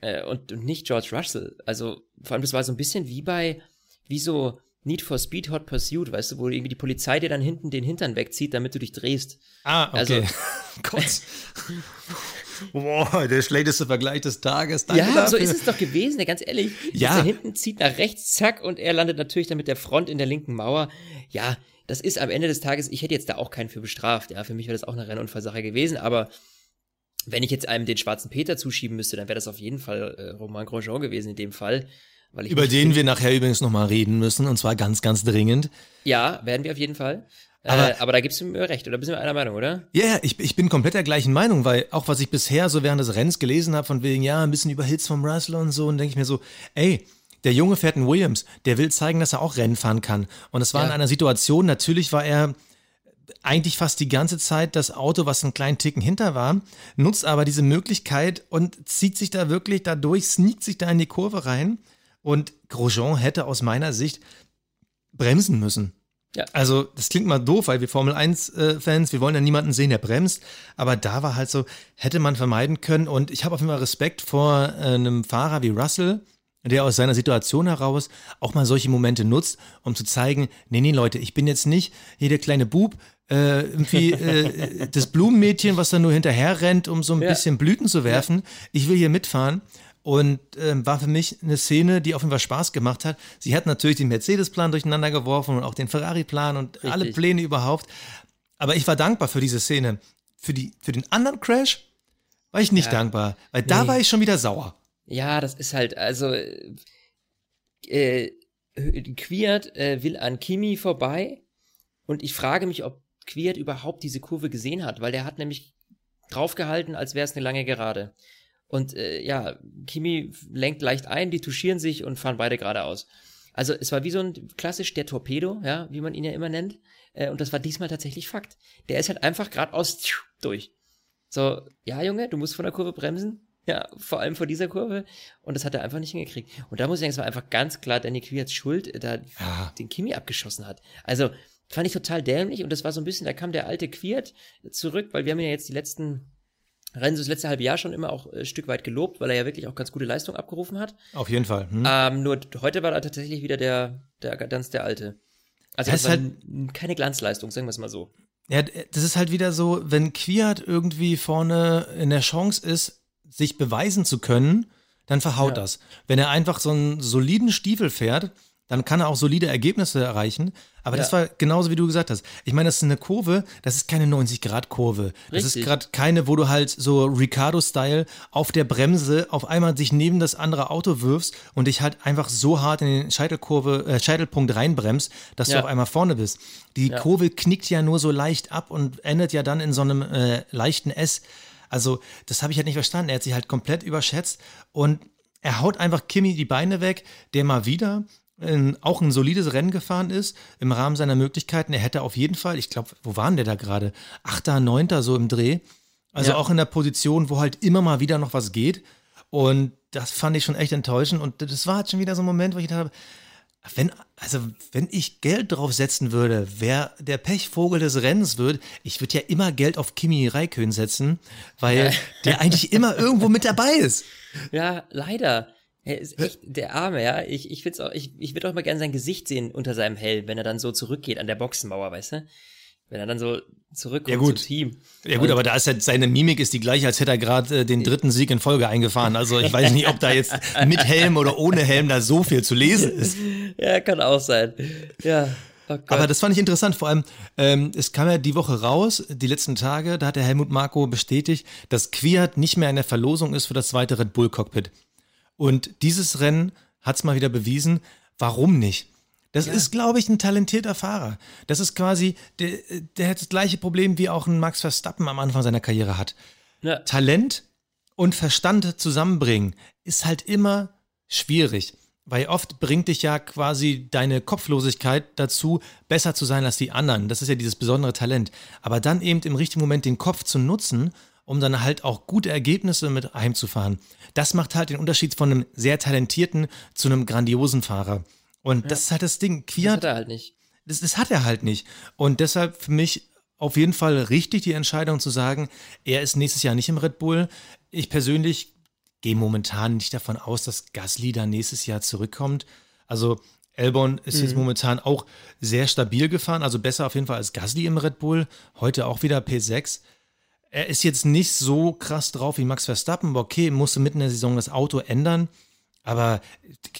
äh, und, und nicht George Russell. Also vor allem, das war so ein bisschen wie bei, wie so Need for Speed Hot Pursuit, weißt du, wo irgendwie die Polizei dir dann hinten den Hintern wegzieht, damit du dich drehst. Ah, okay. Also- Gott. Boah, der schlechteste Vergleich des Tages. Danke ja, dafür. so ist es doch gewesen, ganz ehrlich. Ja. Der hinten zieht nach rechts, zack, und er landet natürlich dann mit der Front in der linken Mauer. Ja, das ist am Ende des Tages, ich hätte jetzt da auch keinen für bestraft. Ja, für mich wäre das auch eine Rennunfallsache gewesen, aber wenn ich jetzt einem den schwarzen Peter zuschieben müsste, dann wäre das auf jeden Fall äh, Romain Grosjean gewesen in dem Fall. Über den wir nachher übrigens nochmal reden müssen, und zwar ganz, ganz dringend. Ja, werden wir auf jeden Fall. Aber- äh, aber da gibst du mir recht, oder bist du einer Meinung, oder? Ja, ja, ich, ich bin komplett der gleichen Meinung, weil auch was ich bisher so während des Rennens gelesen habe, von wegen, ja, ein bisschen überhitzt vom Russell und so, und denke ich mir so, ey, der Junge fährt einen Williams, der will zeigen, dass er auch Rennen fahren kann. Und es war Ja. in einer Situation, natürlich war er eigentlich fast die ganze Zeit das Auto, was einen kleinen Ticken hinter war, nutzt aber diese Möglichkeit und zieht sich da wirklich dadurch, sneakt sich da in die Kurve rein. Und Grosjean hätte aus meiner Sicht bremsen müssen. Ja. Also, das klingt mal doof, weil wir Formel 1-Fans, wir wollen ja niemanden sehen, der bremst. Aber da war halt so, hätte man vermeiden können. Und ich habe auf jeden Fall Respekt vor äh, einem Fahrer wie Russell, der aus seiner Situation heraus auch mal solche Momente nutzt, um zu zeigen, nee, nee, Leute, ich bin jetzt nicht hier der kleine Bub, äh, irgendwie äh, das Blumenmädchen, was da nur hinterher rennt, um so ein Ja. bisschen Blüten zu werfen. Ich will hier mitfahren. Und ähm, war für mich eine Szene, die auf jeden Fall Spaß gemacht hat. Sie hat natürlich den Mercedes-Plan durcheinander geworfen und auch den Ferrari-Plan und alle Pläne überhaupt. Aber ich war dankbar für diese Szene. Für, die, für den anderen Crash war ich nicht Ja. dankbar, weil da Nee. war ich schon wieder sauer. Ja, das ist halt, also, äh, äh, Quiert äh, will an Kimi vorbei und ich frage mich, ob Quiert überhaupt diese Kurve gesehen hat, weil der hat nämlich draufgehalten, als wäre es eine lange Gerade. Und äh, ja, Kimi lenkt leicht ein, die touchieren sich und fahren beide geradeaus. Also es war wie so ein klassisch der Torpedo, ja, wie man ihn ja immer nennt. Äh, und das war diesmal tatsächlich Fakt. Der ist halt einfach geradeaus durch. So, ja, Junge, du musst von der Kurve bremsen. Ja, vor allem vor dieser Kurve. Und das hat er einfach nicht hingekriegt. Und da muss ich sagen, es war einfach ganz klar Danny Quierts Schuld, äh, da Ja. den Kimi abgeschossen hat. Also, fand ich total dämlich. Und das war so ein bisschen, da kam der alte Quiert zurück, weil wir haben ja jetzt die letzten Rennen, so das letzte halbe Jahr schon immer auch äh, ein Stück weit gelobt, weil er ja wirklich auch ganz gute Leistung abgerufen hat. Auf jeden Fall. Hm? Ähm, nur heute war er tatsächlich wieder der, der ganz der Alte. Also Das das war halt- keine Glanzleistung, sagen wir es mal so. Ja, das ist halt wieder so, wenn Kwiat irgendwie vorne in der Chance ist, sich beweisen zu können, dann verhaut Ja. das. Wenn er einfach so einen soliden Stiefel fährt, dann kann er auch solide Ergebnisse erreichen. Aber das Ja. war genauso, wie du gesagt hast. Ich meine, das ist eine Kurve, das ist keine 90-Grad-Kurve. Das ist Richtig. gerade keine, wo du halt so Ricardo-Style auf der Bremse auf einmal dich neben das andere Auto wirfst und dich halt einfach so hart in den Scheitelkurve, äh, Scheitelpunkt reinbremst, dass du Ja. auf einmal vorne bist. Die Ja. Kurve knickt ja nur so leicht ab und endet ja dann in so einem äh, leichten S. Also, das habe ich halt nicht verstanden. Er hat sich halt komplett überschätzt und er haut einfach Kimi die Beine weg, der mal wieder ähm, auch ein solides Rennen gefahren ist im Rahmen seiner Möglichkeiten. Er hätte auf jeden Fall, ich glaube, wo waren der da gerade? Achter, neunter so im Dreh. Also Ja. auch in der Position, wo halt immer mal wieder noch was geht. Und das fand ich schon echt enttäuschend. Und das war halt schon wieder so ein Moment, wo ich dachte, wenn, also wenn ich Geld drauf setzen würde, wer der Pechvogel des Rennens wird, ich würde ja immer Geld auf Kimi Raikön setzen, weil der eigentlich immer irgendwo mit dabei ist. Ja, leider. Er ist echt der Arme, ja. Ich, ich auch, ich, ich würde auch mal gerne sein Gesicht sehen unter seinem Helm, wenn er dann so zurückgeht an der Boxenmauer, weißt du? Wenn er dann so zurückkommt Ja, gut. zum Team. Ja gut, aber da ist halt seine Mimik ist die gleiche, als hätte er gerade äh, den dritten Sieg in Folge eingefahren. Also ich weiß nicht, ob da jetzt mit Helm oder ohne Helm da so viel zu lesen ist. Ja, kann auch sein. Ja. Oh. Aber das fand ich interessant. Vor allem, ähm, es kam ja die Woche raus, die letzten Tage, da hat der Helmut Marko bestätigt, dass Kwiat nicht mehr in der Verlosung ist für das zweite Red Bull Cockpit. Und dieses Rennen hat es mal wieder bewiesen, warum nicht? Das ist, glaube ich, ein talentierter Fahrer. Das ist quasi, der, der hat das gleiche Problem wie auch ein Max Verstappen am Anfang seiner Karriere hat. ja. Talent und Verstand zusammenbringen ist halt immer schwierig. Weil oft bringt dich ja quasi deine Kopflosigkeit dazu, besser zu sein als die anderen. Das ist ja dieses besondere Talent. Aber dann eben im richtigen Moment den Kopf zu nutzen, um dann halt auch gute Ergebnisse mit heimzufahren. Das macht halt den Unterschied von einem sehr talentierten zu einem grandiosen Fahrer. Und das ist halt das Ding. Das Kwiat hat er halt nicht. Das, das hat er halt nicht. Und deshalb für mich auf jeden Fall richtig die Entscheidung zu sagen, er ist nächstes Jahr nicht im Red Bull. Ich persönlich gehe momentan nicht davon aus, dass Gasly da nächstes Jahr zurückkommt. Also Elbon ist mhm. jetzt momentan auch sehr stabil gefahren, also besser auf jeden Fall als Gasly im Red Bull. Heute auch wieder P6. Er ist jetzt nicht so krass drauf wie Max Verstappen. Okay, musste mitten in der Saison das Auto ändern. Aber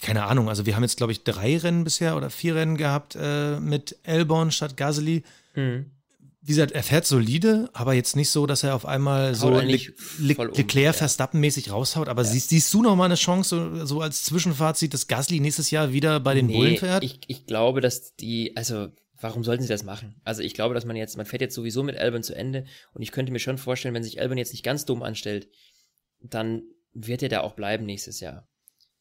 keine Ahnung, also wir haben jetzt, glaube ich, drei Rennen bisher oder vier Rennen gehabt äh, mit Elbon statt Gasly. Mhm wie gesagt, er fährt solide, aber jetzt nicht so, dass er auf einmal so Le Le um, Leclerc ja. Verstappen-mäßig raushaut. Aber ja. siehst, siehst, du noch mal eine Chance, so, so, als Zwischenfazit, dass Gasly nächstes Jahr wieder bei den nee, Bullen fährt? Ich, ich glaube, dass die, also warum sollten sie das machen? Also ich glaube, dass man jetzt, man fährt jetzt sowieso mit Albon zu Ende und ich könnte mir schon vorstellen, wenn sich Albon jetzt nicht ganz dumm anstellt, dann wird er da auch bleiben nächstes Jahr.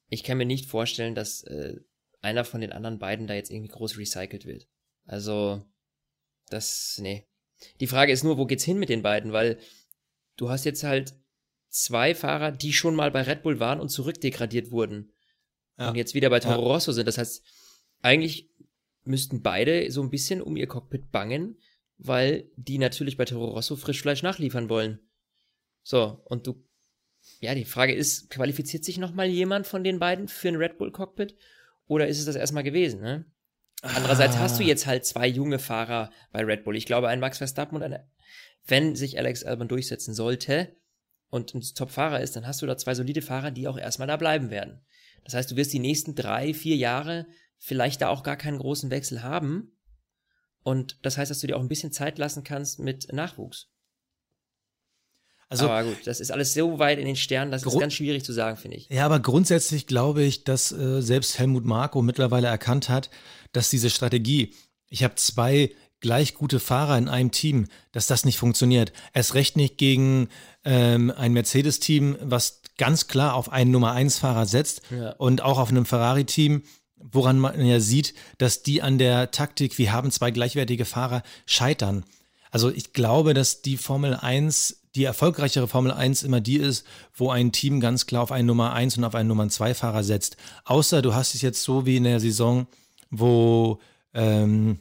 Ich kann mir nicht vorstellen, dass äh, einer von den anderen beiden da jetzt irgendwie groß recycelt wird. Also das, nee, die Frage ist nur, wo geht's hin mit den beiden? Weil du hast jetzt halt zwei Fahrer, die schon mal bei Red Bull waren und zurückdegradiert wurden. Ja. Und jetzt wieder bei Toro. Rosso sind. Das heißt, eigentlich müssten beide so ein bisschen um ihr Cockpit bangen, weil die natürlich bei Toro Rosso Frischfleisch nachliefern wollen. So, und du, ja, die Frage ist, qualifiziert sich nochmal jemand von den beiden für ein Red Bull Cockpit? Oder ist es das erstmal gewesen, ne? Andererseits hast du ah. jetzt halt zwei junge Fahrer bei Red Bull. Ich glaube, ein Max Verstappen und eine, wenn sich Alex Albon durchsetzen sollte und ein Top-Fahrer ist, dann hast du da zwei solide Fahrer, die auch erstmal da bleiben werden. Das heißt, du wirst die nächsten drei, vier Jahre vielleicht da auch gar keinen großen Wechsel haben. Und das heißt, dass du dir auch ein bisschen Zeit lassen kannst mit Nachwuchs. Also, aber gut, das ist alles so weit in den Sternen, das ist ganz schwierig zu sagen, finde ich. Ja, aber grundsätzlich glaube ich, dass äh, selbst Helmut Marko mittlerweile erkannt hat, dass diese Strategie, ich habe zwei gleich gute Fahrer in einem Team, dass das nicht funktioniert. Erst recht nicht gegen ähm, ein Mercedes-Team, was ganz klar auf einen Nummer 1-Fahrer setzt ja. und auch auf einem Ferrari-Team, woran man ja sieht, dass die an der Taktik, wir haben zwei gleichwertige Fahrer, scheitern. Also ich glaube, dass die Formel 1 die erfolgreichere Formel 1 immer die ist, wo ein Team ganz klar auf einen Nummer 1 und auf einen Nummer 2 Fahrer setzt. Außer du hast es jetzt so wie in der Saison, wo ähm,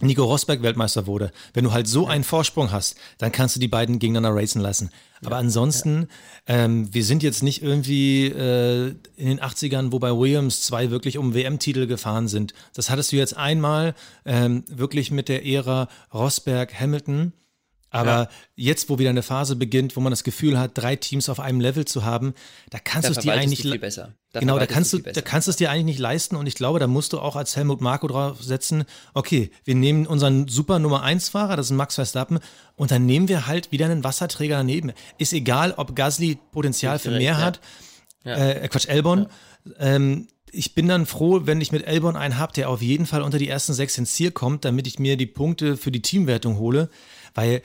Nico Rosberg Weltmeister wurde. Wenn du halt so einen Vorsprung hast, dann kannst du die beiden gegeneinander racen lassen. Aber ja, ansonsten, ja. Ähm, wir sind jetzt nicht irgendwie äh, in den 80ern, wo bei Williams zwei wirklich um WM-Titel gefahren sind. Das hattest du jetzt einmal ähm, wirklich mit der Ära Rosberg-Hamilton. Aber ja. jetzt, wo wieder eine Phase beginnt, wo man das Gefühl hat, drei Teams auf einem Level zu haben, da kannst du es dir eigentlich nicht besser. Da genau, da kannst du, da kannst du es dir eigentlich nicht leisten und ich glaube, da musst du auch als Helmut Marko drauf setzen, okay, wir nehmen unseren super Nummer 1 Fahrer, das ist Max Verstappen und dann nehmen wir halt wieder einen Wasserträger daneben. Ist egal, ob Gasly Potenzial für mehr ja. hat. Ja. Äh, Quatsch, Elbon. Ähm, ich bin dann froh, wenn ich mit Elbon einen habe, der auf jeden Fall unter die ersten sechs ins Ziel kommt, damit ich mir die Punkte für die Teamwertung hole. Weil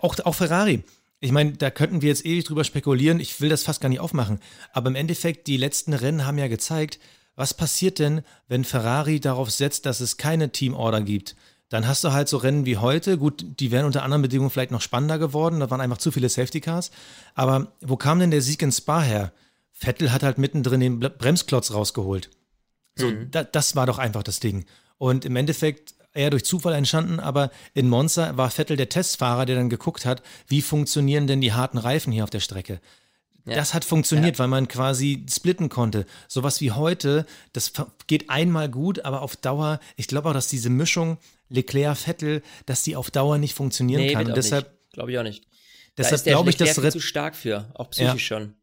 auch, auch Ferrari, ich meine, da könnten wir jetzt ewig drüber spekulieren. Ich will das fast gar nicht aufmachen. Aber im Endeffekt, die letzten Rennen haben ja gezeigt, was passiert denn, wenn Ferrari darauf setzt, dass es keine Teamorder gibt? Dann hast du halt so Rennen wie heute. Gut, die wären unter anderen Bedingungen vielleicht noch spannender geworden. Da waren einfach zu viele Safety Cars. Aber wo kam denn der Sieg in Spa her? Vettel hat halt mittendrin den Bremsklotz rausgeholt. So, mhm. da, das war doch einfach das Ding. Und im Endeffekt eher durch Zufall entstanden, aber in Monza war Vettel der Testfahrer, der dann geguckt hat, wie funktionieren denn die harten Reifen hier auf der Strecke. Ja. Das hat funktioniert, ja. weil man quasi splitten konnte. Sowas wie heute, das geht einmal gut, aber auf Dauer, ich glaube auch, dass diese Mischung Leclerc-Vettel, dass die auf Dauer nicht funktionieren nee, kann. Und deshalb glaube ich auch nicht. Deshalb glaube ich, dass Red zu stark für, auch psychisch ja. schon.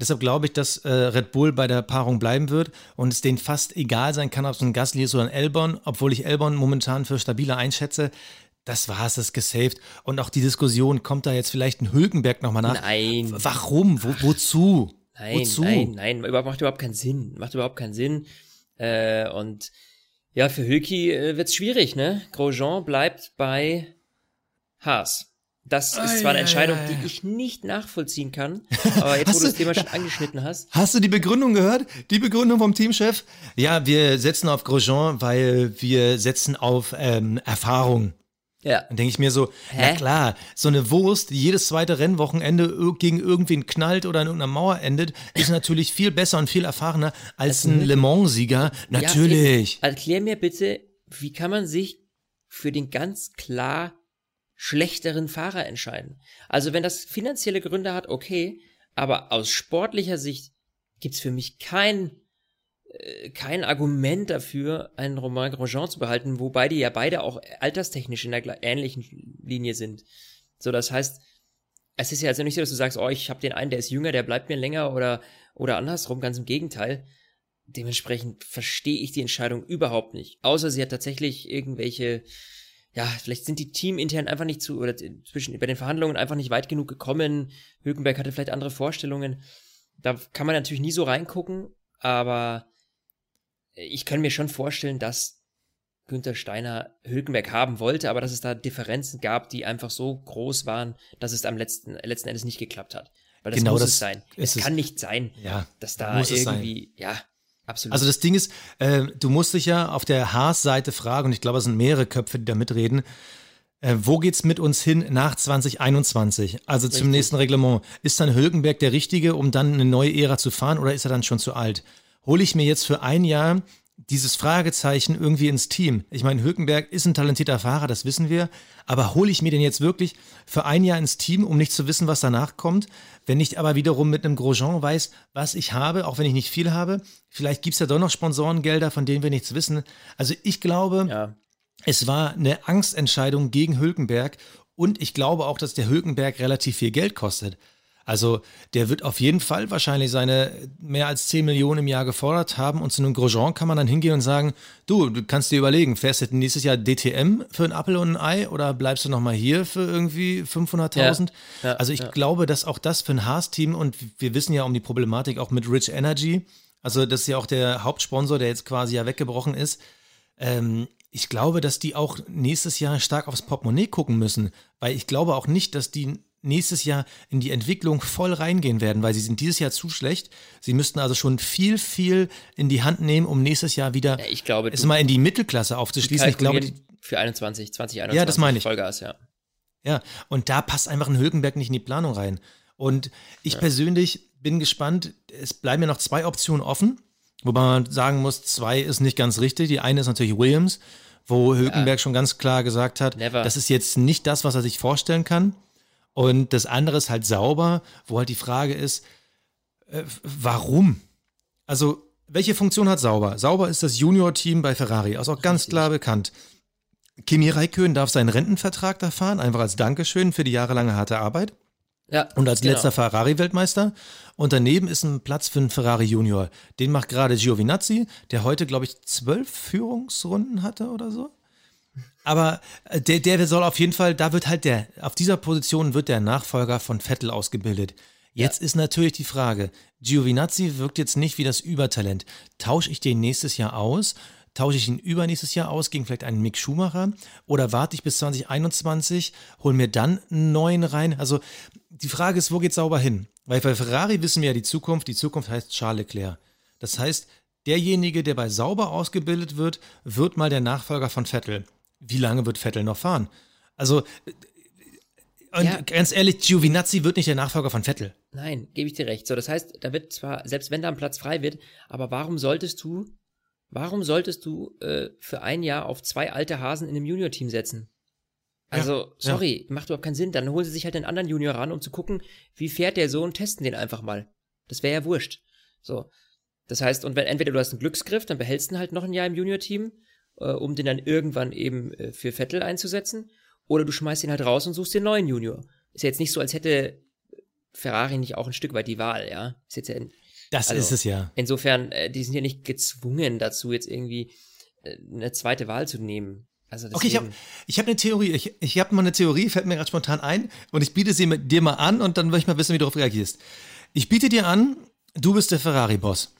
Deshalb glaube ich, dass äh, Red Bull bei der Paarung bleiben wird und es denen fast egal sein kann, ob es ein Gasly ist oder ein Elbon, obwohl ich Elbon momentan für stabiler einschätze. Das war es, das gesaved. Und auch die Diskussion, kommt da jetzt vielleicht ein Hülkenberg nochmal nach? Nein. Warum? Wo, wozu? Nein, wozu? nein, nein, macht überhaupt keinen Sinn. Macht überhaupt keinen Sinn. Äh, und ja, für Hülki äh, wird's schwierig, ne? Grosjean bleibt bei Haas. Das ist zwar eine Entscheidung, die ich nicht nachvollziehen kann, aber jetzt, wo du das Thema schon angeschnitten hast. Hast du die Begründung gehört? Die Begründung vom Teamchef? Ja, wir setzen auf Grosjean, weil wir setzen auf ähm, Erfahrung. Ja. Dann denke ich mir so, Hä? na klar, so eine Wurst, die jedes zweite Rennwochenende gegen irgendwen knallt oder in irgendeiner Mauer endet, ist natürlich viel besser und viel erfahrener als ein Le Mans-Sieger. Natürlich. Ja, erklär mir bitte, wie kann man sich für den ganz klar schlechteren Fahrer entscheiden? Also wenn das finanzielle Gründe hat, okay, aber aus sportlicher Sicht gibt's für mich kein äh, kein Argument dafür, einen Romain Grosjean zu behalten, wobei die ja beide auch alterstechnisch in der ähnlichen Linie sind. So, das heißt, es ist ja also nicht so, dass du sagst, oh, ich habe den einen, der ist jünger, der bleibt mir länger oder oder andersrum, ganz im Gegenteil. Dementsprechend verstehe ich die Entscheidung überhaupt nicht. Außer sie hat tatsächlich irgendwelche, ja, vielleicht sind die teamintern einfach nicht zu, oder zwischen, bei den Verhandlungen einfach nicht weit genug gekommen. Hülkenberg hatte vielleicht andere Vorstellungen. Da kann man natürlich nie so reingucken, aber ich kann mir schon vorstellen, dass Günther Steiner Hülkenberg haben wollte, aber dass es da Differenzen gab, die einfach so groß waren, dass es am letzten, letzten Endes nicht geklappt hat. Weil das Genau muss das es sein. Es es. kann nicht sein, Ja, dass da es sein. irgendwie, ja, absolut. Also das Ding ist, äh, du musst dich ja auf der Haas-Seite fragen, und ich glaube, es sind mehrere Köpfe, die da mitreden, äh, wo geht's mit uns hin nach 2021? Also zum Richtig. nächsten Reglement. Ist dann Hülkenberg der Richtige, um dann eine neue Ära zu fahren, oder ist er dann schon zu alt? Hole ich mir jetzt für ein Jahr dieses Fragezeichen irgendwie ins Team? Ich meine, Hülkenberg ist ein talentierter Fahrer, das wissen wir, aber hole ich mir den jetzt wirklich für ein Jahr ins Team, um nicht zu wissen, was danach kommt? Wenn ich aber wiederum mit einem Grosjean weiß, was ich habe, auch wenn ich nicht viel habe, vielleicht gibt's ja doch noch Sponsorengelder, von denen wir nichts wissen. Also ich glaube, ja. es war eine Angstentscheidung gegen Hülkenberg und ich glaube auch, dass der Hülkenberg relativ viel Geld kostet. Also der wird auf jeden Fall wahrscheinlich seine mehr als 10 Millionen im Jahr gefordert haben und zu einem Grosjean kann man dann hingehen und sagen, du, du kannst dir überlegen, fährst du nächstes Jahr DTM für ein Apfel und ein Ei oder bleibst du nochmal hier für irgendwie 500.000? Ja, ja, also ich ja. glaube, dass auch das für ein Haas-Team und wir wissen ja um die Problematik auch mit Rich Energy, also das ist ja auch der Hauptsponsor, der jetzt quasi ja weggebrochen ist, ähm, ich glaube, dass die auch nächstes Jahr stark aufs Portemonnaie gucken müssen, weil ich glaube auch nicht, dass die nächstes Jahr in die Entwicklung voll reingehen werden, weil sie sind dieses Jahr zu schlecht. Sie müssten also schon viel, viel in die Hand nehmen, um nächstes Jahr wieder ja, ich glaube, es mal in die Mittelklasse aufzuschließen. Ich glaube, für 21, 2021 Ja, das meine ich. Vollgas, ja. ja, und da passt einfach ein Hülkenberg nicht in die Planung rein. Und ich persönlich bin gespannt, es bleiben ja noch zwei Optionen offen, wobei man sagen muss, zwei ist nicht ganz richtig. Die eine ist natürlich Williams, wo Hülkenberg schon ganz klar gesagt hat, Never. das ist jetzt nicht das, was er sich vorstellen kann. Und das andere ist halt sauber, wo halt die Frage ist, äh, warum? Also, welche Funktion hat Sauber? Sauber ist das Junior-Team bei Ferrari, ist auch ganz klar bekannt. Kimi Räikkönen darf seinen Rentenvertrag da fahren, einfach als Dankeschön für die jahrelange harte Arbeit Ja, und als genau. letzter Ferrari-Weltmeister. Und daneben ist ein Platz für einen Ferrari Junior. Den macht gerade Giovinazzi, der heute, glaube ich, zwölf Führungsrunden hatte oder so. Aber äh, der, der soll auf jeden Fall, da wird halt der, auf dieser Position wird der Nachfolger von Vettel ausgebildet. Jetzt ist natürlich die Frage, Giovinazzi wirkt jetzt nicht wie das Übertalent. Tausche ich den nächstes Jahr aus? Tausche ich ihn übernächstes Jahr aus gegen vielleicht einen Mick Schumacher? Oder warte ich bis 2021, hol mir dann einen neuen rein? Also die Frage ist, wo geht sauber hin? Weil bei Ferrari wissen wir ja die Zukunft. Die Zukunft heißt Charles Leclerc. Das heißt, derjenige, der bei Sauber ausgebildet wird, wird mal der Nachfolger von Vettel. Wie lange wird Vettel noch fahren? Also, äh, und Ja. ganz ehrlich, Giovinazzi wird nicht der Nachfolger von Vettel. Nein, gebe ich dir recht. So, das heißt, da wird zwar, selbst wenn da ein Platz frei wird, aber warum solltest du, warum solltest du äh, für ein Jahr auf zwei alte Hasen in einem Junior-Team setzen? Also, sorry, macht überhaupt keinen Sinn. Dann holen sie sich halt den anderen Junior ran, um zu gucken, wie fährt der so und testen den einfach mal. Das wäre ja wurscht. So. Das heißt, und wenn entweder du hast einen Glücksgriff, dann behältst du ihn halt noch ein Jahr im Junior-Team, äh, um den dann irgendwann eben äh, für Vettel einzusetzen, oder du schmeißt ihn halt raus und suchst den neuen Junior. Ist ja jetzt nicht so, als hätte Ferrari nicht auch ein Stück weit die Wahl, ja. Ist jetzt ja in, Das Also- ist es ja. insofern, äh, die sind ja nicht gezwungen dazu, jetzt irgendwie äh, eine zweite Wahl zu nehmen. Also Okay, ich habe ich hab eine Theorie. Ich, ich habe mal eine Theorie, fällt mir gerade spontan ein und ich biete sie mit dir mal an und dann will ich mal wissen, wie du darauf reagierst. Ich biete dir an, du bist der Ferrari-Boss.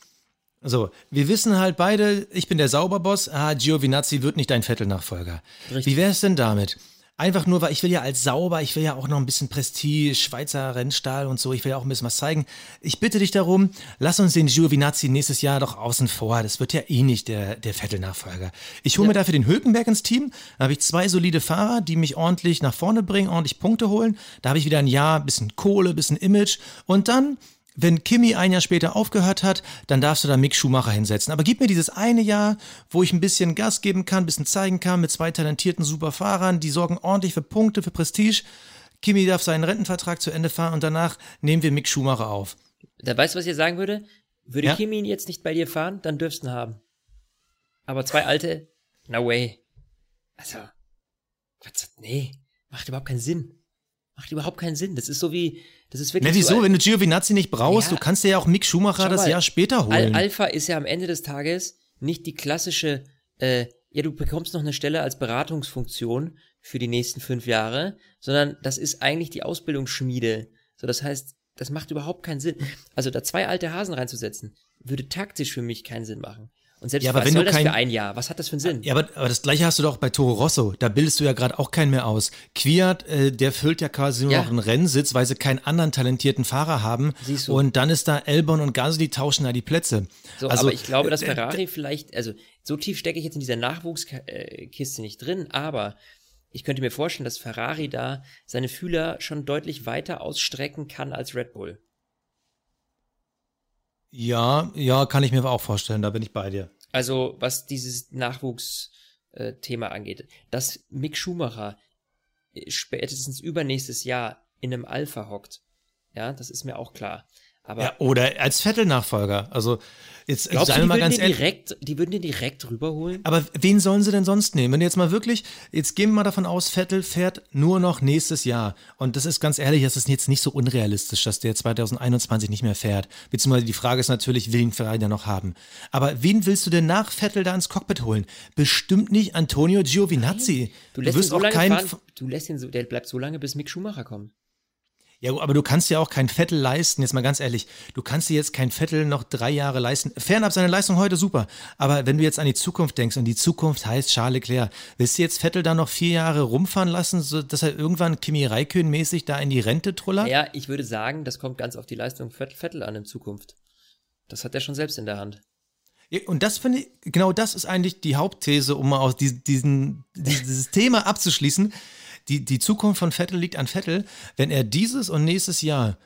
So, wir wissen halt beide, ich bin der Sauberboss, ah, Giovinazzi wird nicht dein Vettel-Nachfolger. Wie wäre es denn damit? Einfach nur, weil ich will ja als Sauber, ich will ja auch noch ein bisschen Prestige, Schweizer Rennstall und so, ich will ja auch ein bisschen was zeigen. Ich bitte dich darum, lass uns den Giovinazzi nächstes Jahr doch außen vor. Das wird ja eh nicht der, der Vettel-Nachfolger. Ich hole mir dafür den Hülkenberg ins Team, da habe ich zwei solide Fahrer, die mich ordentlich nach vorne bringen, ordentlich Punkte holen. Da habe ich wieder ein Jahr, bisschen Kohle, bisschen Image und dann wenn Kimi ein Jahr später aufgehört hat, dann darfst du da Mick Schumacher hinsetzen. Aber gib mir dieses eine Jahr, wo ich ein bisschen Gas geben kann, ein bisschen zeigen kann mit zwei talentierten Superfahrern, die sorgen ordentlich für Punkte, für Prestige. Kimi darf seinen Rentenvertrag zu Ende fahren und danach nehmen wir Mick Schumacher auf. Da weißt du, was ich sagen würde? Würde Ja? Kimi jetzt nicht bei dir fahren, dann dürfst du ihn haben. Aber zwei alte, no way. Also, was, nee, macht überhaupt keinen Sinn. Macht überhaupt keinen Sinn. Das ist so wie, das ist wirklich Na, wieso? so, Wenn du Giovinazzi nicht brauchst, Ja. du kannst dir ja auch Mick Schumacher Schau das mal, Jahr später Al holen. Alpha ist ja am Ende des Tages nicht die klassische, äh, ja, du bekommst noch eine Stelle als Beratungsfunktion für die nächsten fünf Jahre, sondern das ist eigentlich die Ausbildungsschmiede. So, das heißt, das macht überhaupt keinen Sinn. Also da zwei alte Hasen reinzusetzen, würde taktisch für mich keinen Sinn machen. Und selbst Ja, aber was wenn soll du das kein- für ein Jahr? Was hat das für einen Sinn? Ja, aber, aber das gleiche hast du doch bei Toro Rosso. Da bildest du ja gerade auch keinen mehr aus. Kwiat, äh, der füllt ja quasi nur Ja. noch einen Rennsitz, weil sie keinen anderen talentierten Fahrer haben. Siehst du. Und dann ist da Elbon und Gasly tauschen da die Plätze. So, also, aber ich glaube, dass äh, Ferrari vielleicht, also so tief stecke ich jetzt in dieser Nachwuchskiste nicht drin, aber ich könnte mir vorstellen, dass Ferrari da seine Fühler schon deutlich weiter ausstrecken kann als Red Bull. Ja, ja, kann ich mir auch vorstellen. Da bin ich bei dir. Also was dieses Nachwuchsthema angeht, dass Mick Schumacher äh, spätestens übernächstes Jahr in einem Alpha hockt, ja, das ist mir auch klar. Aber Ja, oder als Vettel-Nachfolger. Also, jetzt glaubst du, seien wir die mal ganz ehrlich. direkt, die würden den direkt rüberholen? Aber wen sollen sie denn sonst nehmen? Wenn du jetzt mal wirklich, jetzt gehen wir mal davon aus, Vettel fährt nur noch nächstes Jahr. Und das ist ganz ehrlich, das ist jetzt nicht so unrealistisch, dass der 2021 nicht mehr fährt. Beziehungsweise die Frage ist natürlich, will ihn Ferrari da noch haben? Aber wen willst du denn nach Vettel da ins Cockpit holen? Bestimmt nicht Antonio Giovinazzi. Du lässt ihn wirst so auch lange keinen. fahren, du lässt ihn so, der bleibt so lange, bis Mick Schumacher kommt. Ja, aber du kannst ja auch kein Vettel leisten, jetzt mal ganz ehrlich. Du kannst dir jetzt kein Vettel noch drei Jahre leisten. Fernab seine Leistung heute super. Aber wenn du jetzt an die Zukunft denkst und die Zukunft heißt Charles Leclerc, willst du jetzt Vettel da noch vier Jahre rumfahren lassen, so dass er irgendwann Kimi Räikkönen-mäßig da in die Rente trullert? Ja, ich würde sagen, das kommt ganz auf die Leistung Vett- Vettel an in Zukunft. Das hat er schon selbst in der Hand. Und das finde ich, genau das ist eigentlich die Hauptthese, um mal aus diesen, diesen, dieses Thema abzuschließen. Die, die Zukunft von Vettel liegt an Vettel. Wenn er dieses und nächstes Jahr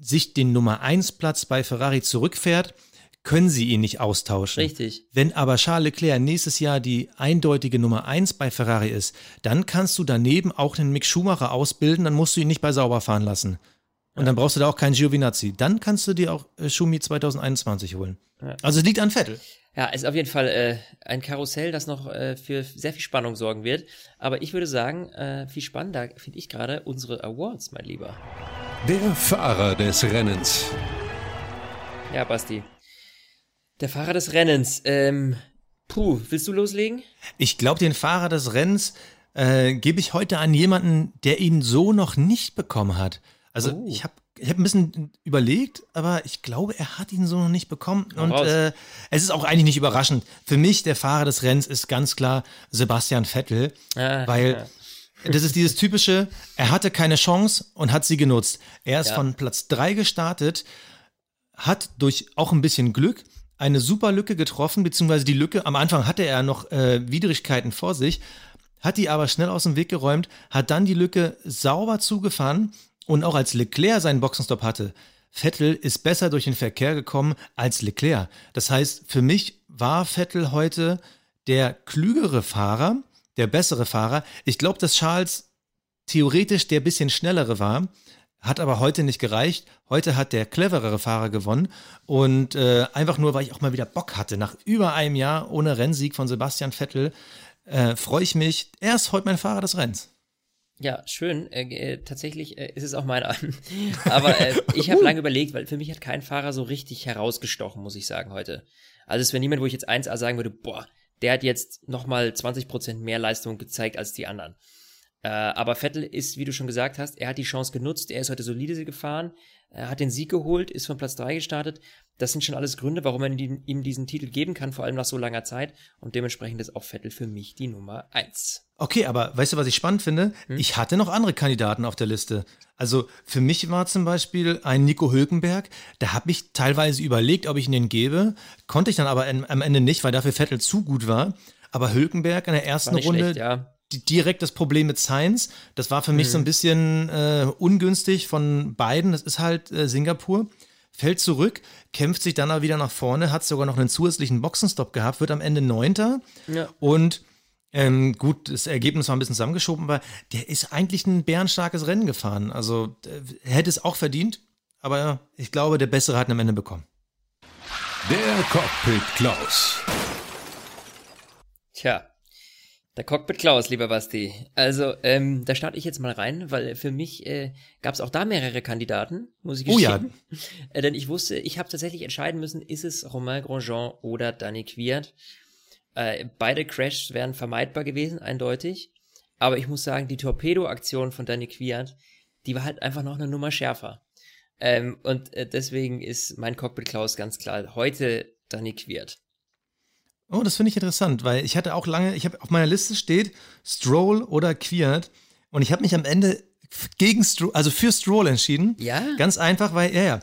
sich den Nummer 1 Platz bei Ferrari zurückfährt, können sie ihn nicht austauschen. Richtig. Wenn aber Charles Leclerc nächstes Jahr die eindeutige Nummer 1 bei Ferrari ist, dann kannst du daneben auch einen Mick Schumacher ausbilden, dann musst du ihn nicht bei sauber fahren lassen. Und dann brauchst du da auch keinen Giovinazzi. Dann kannst du dir auch äh, Schumi 2021 holen. Ja. Also es liegt an Vettel. Ja, ist auf jeden Fall äh, ein Karussell, das noch äh, für sehr viel Spannung sorgen wird. Aber ich würde sagen, äh, viel spannender finde ich gerade unsere Awards, mein Lieber. Der Fahrer des Rennens. Ja, Basti. Der Fahrer des Rennens. Ähm, puh, willst du loslegen? Ich glaube, den Fahrer des Rennens äh, gebe ich heute an jemanden, der ihn so noch nicht bekommen hat. Also Oh. ich habe ich hab ein bisschen überlegt, aber ich glaube, er hat ihn so noch nicht bekommen. Und äh, es ist auch eigentlich nicht überraschend. Für mich, der Fahrer des Rennens, ist ganz klar Sebastian Vettel, Ah, weil das ist dieses typische, er hatte keine Chance und hat sie genutzt. Er ist Ja. von Platz drei gestartet, hat durch auch ein bisschen Glück eine super Lücke getroffen, beziehungsweise die Lücke, am Anfang hatte er noch äh, Widrigkeiten vor sich, hat die aber schnell aus dem Weg geräumt, hat dann die Lücke sauber zugefahren und auch als Leclerc seinen Boxenstopp hatte, Vettel ist besser durch den Verkehr gekommen als Leclerc. Das heißt, für mich war Vettel heute der klügere Fahrer, der bessere Fahrer. Ich glaube, dass Charles theoretisch der bisschen schnellere war, hat aber heute nicht gereicht. Heute hat der cleverere Fahrer gewonnen und äh, einfach nur, weil ich auch mal wieder Bock hatte, nach über einem Jahr ohne Rennsieg von Sebastian Vettel, äh, freue ich mich. Er ist heute mein Fahrer des Renns. Ja, schön. Äh, äh, tatsächlich äh, ist es auch meiner. Aber äh, ich habe lange überlegt, weil für mich hat kein Fahrer so richtig herausgestochen, muss ich sagen, heute. Also es wäre niemand, wo ich jetzt 1A sagen würde, boah, der hat jetzt nochmal 20% mehr Leistung gezeigt als die anderen. Äh, aber Vettel ist, wie du schon gesagt hast, er hat die Chance genutzt, er ist heute solide gefahren, er hat den Sieg geholt, ist von Platz 3 gestartet. Das sind schon alles Gründe, warum man ihm diesen Titel geben kann, vor allem nach so langer Zeit. Und dementsprechend ist auch Vettel für mich die Nummer 1. Okay, aber weißt du, was ich spannend finde? Ich hatte noch andere Kandidaten auf der Liste. Also für mich war zum Beispiel ein Nico Hülkenberg, da habe ich teilweise überlegt, ob ich ihn den gebe, konnte ich dann aber am Ende nicht, weil dafür Vettel zu gut war. Aber Hülkenberg in der ersten Runde schlecht, ja. direkt das Problem mit Science. Das war für mich so ein bisschen äh, ungünstig von beiden. Das ist halt äh, Singapur. Fällt zurück, kämpft sich dann aber wieder nach vorne, hat sogar noch einen zusätzlichen Boxenstopp gehabt, wird am Ende Neunter. Ja. Und ähm, gut, das Ergebnis war ein bisschen zusammengeschoben, aber der ist eigentlich ein bärenstarkes Rennen gefahren. Also äh, hätte es auch verdient, aber ich glaube, der Bessere hat ihn am Ende bekommen. Der Cockpit Klaus. Tja, der Cockpit Klaus, lieber Basti. Also, ähm, da starte ich jetzt mal rein, weil für mich äh, gab es auch da mehrere Kandidaten, muss ich Oh ja. gestehen. Äh, denn ich wusste, ich habe tatsächlich entscheiden müssen, ist es Romain Grosjean oder Danny Quiert. Äh, beide Crashs wären vermeidbar gewesen, eindeutig. Aber ich muss sagen, die Torpedo-Aktion von Danny Quiert, die war halt einfach noch eine Nummer schärfer. Ähm, und äh, deswegen ist mein Cockpit Klaus ganz klar heute Danny Quiert. Oh, das finde ich interessant, weil ich hatte auch lange, ich habe auf meiner Liste steht Stroll oder Quiert und ich habe mich am Ende gegen Stroll, also für Stroll entschieden. Ja? Ganz einfach, weil, ja, ja.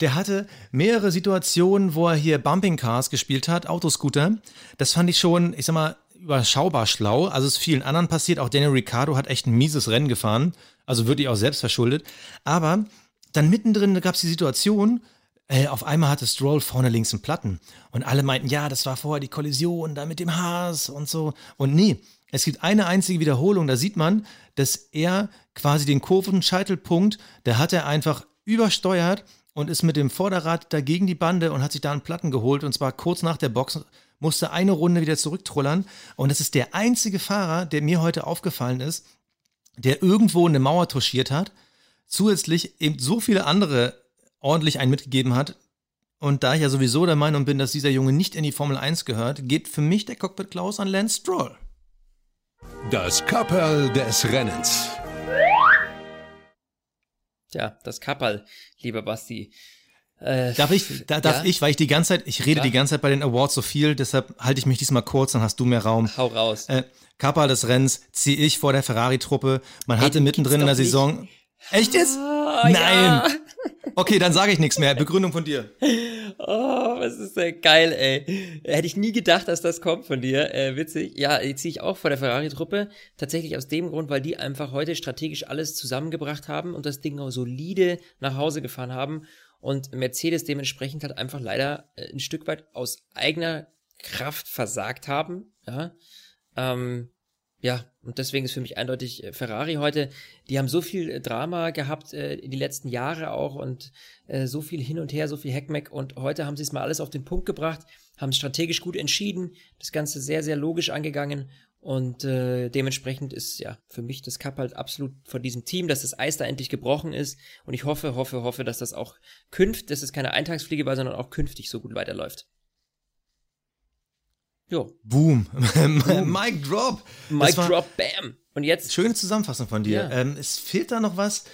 Der hatte mehrere Situationen, wo er hier Bumping Cars gespielt hat, Autoscooter. Das fand ich schon, ich sag mal, überschaubar schlau. Also es ist vielen anderen passiert. Auch Daniel Ricciardo hat echt ein mieses Rennen gefahren. Also wirklich auch selbst verschuldet. Aber dann mittendrin gab es die Situation, äh, auf einmal hatte Stroll vorne links einen Platten. Und alle meinten, ja, das war vorher die Kollision da mit dem Haas und so. Und nee, es gibt eine einzige Wiederholung, da sieht man, dass er quasi den Kurvenscheitelpunkt, da hat er einfach übersteuert und ist mit dem Vorderrad dagegen die Bande und hat sich da einen Platten geholt. Und zwar kurz nach der Box musste eine Runde wieder zurücktrullern. Und das ist der einzige Fahrer, der mir heute aufgefallen ist, der irgendwo eine Mauer touchiert hat, zusätzlich eben so viele andere ordentlich einen mitgegeben hat. Und da ich ja sowieso der Meinung bin, dass dieser Junge nicht in die Formel 1 gehört, geht für mich der Cockpit Klaus an Lance Stroll. Das Kapperl des Rennens. Tja, das Kapperl, lieber Basti. Äh, Darf ich, da, darf Ja? ich, weil ich die ganze Zeit, ich rede Ja. die ganze Zeit bei den Awards so viel, deshalb halte ich mich diesmal kurz, dann hast du mehr Raum. Hau raus. Äh, Kappa des Rennens ziehe ich vor der Ferrari-Truppe. Man hatte den mittendrin in der doch nicht. Echt jetzt? Ah, Nein! ja. Okay, dann sage ich nichts mehr. Begründung von dir. Oh, was ist denn geil, ey. Hätte ich nie gedacht, dass das kommt von dir. Äh, witzig. Ja, jetzt ziehe ich auch vor der Ferrari-Truppe. Tatsächlich aus dem Grund, weil die einfach heute strategisch alles zusammengebracht haben und das Ding auch solide nach Hause gefahren haben. Und Mercedes dementsprechend hat einfach leider äh, ein Stück weit aus eigener Kraft versagt haben. Ja. Ähm, ja, und deswegen ist für mich eindeutig äh, Ferrari heute. Die haben so viel äh, Drama gehabt, äh, die letzten Jahre auch und äh, so viel hin und her, so viel Heckmeck und heute haben sie es mal alles auf den Punkt gebracht, haben strategisch gut entschieden, das Ganze sehr, sehr logisch angegangen und äh, dementsprechend ist ja für mich das Cup halt absolut von diesem Team, dass das Eis da endlich gebrochen ist und ich hoffe, hoffe, hoffe, dass das auch künft, dass es keine Eintagsfliege war, sondern auch künftig so gut weiterläuft. Jo, Boom. Mic Drop. Mic Drop, Bam! Und jetzt Schöne Zusammenfassung von dir. Ja. Ähm, es fehlt da noch was.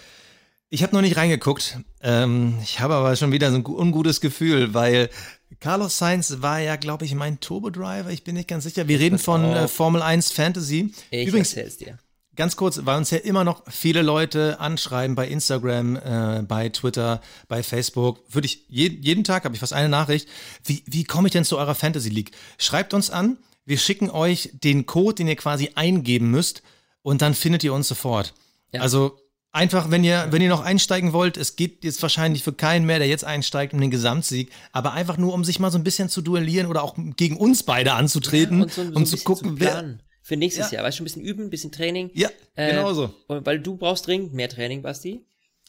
Ich habe noch nicht reingeguckt. Ähm, ich habe aber schon wieder so ein gu- ungutes Gefühl, weil Carlos Sainz war ja, glaube ich, mein Turbo-Driver. Ich bin nicht ganz sicher. Wir reden pass von äh. Formel 1 Fantasy. Ich Übrigens, erzähl's dir. Ganz kurz, weil uns ja immer noch viele Leute anschreiben bei Instagram, äh, bei Twitter, bei Facebook. Würde ich je, jeden Tag habe ich fast eine Nachricht. Wie, wie komme ich denn zu eurer Fantasy League? Schreibt uns an. Wir schicken euch den Code, den ihr quasi eingeben müsst, und dann findet ihr uns sofort. Ja. Also einfach, wenn ihr, wenn ihr noch einsteigen wollt, es geht jetzt wahrscheinlich für keinen mehr, der jetzt einsteigt, um den Gesamtsieg, aber einfach nur, um sich mal so ein bisschen zu duellieren oder auch gegen uns beide anzutreten, und so, so um zu bisschen gucken, zu wer. Für nächstes Ja. Jahr, weißt du, ein bisschen üben, ein bisschen Training. Ja, Äh, genau so. Weil du brauchst dringend mehr Training, Basti.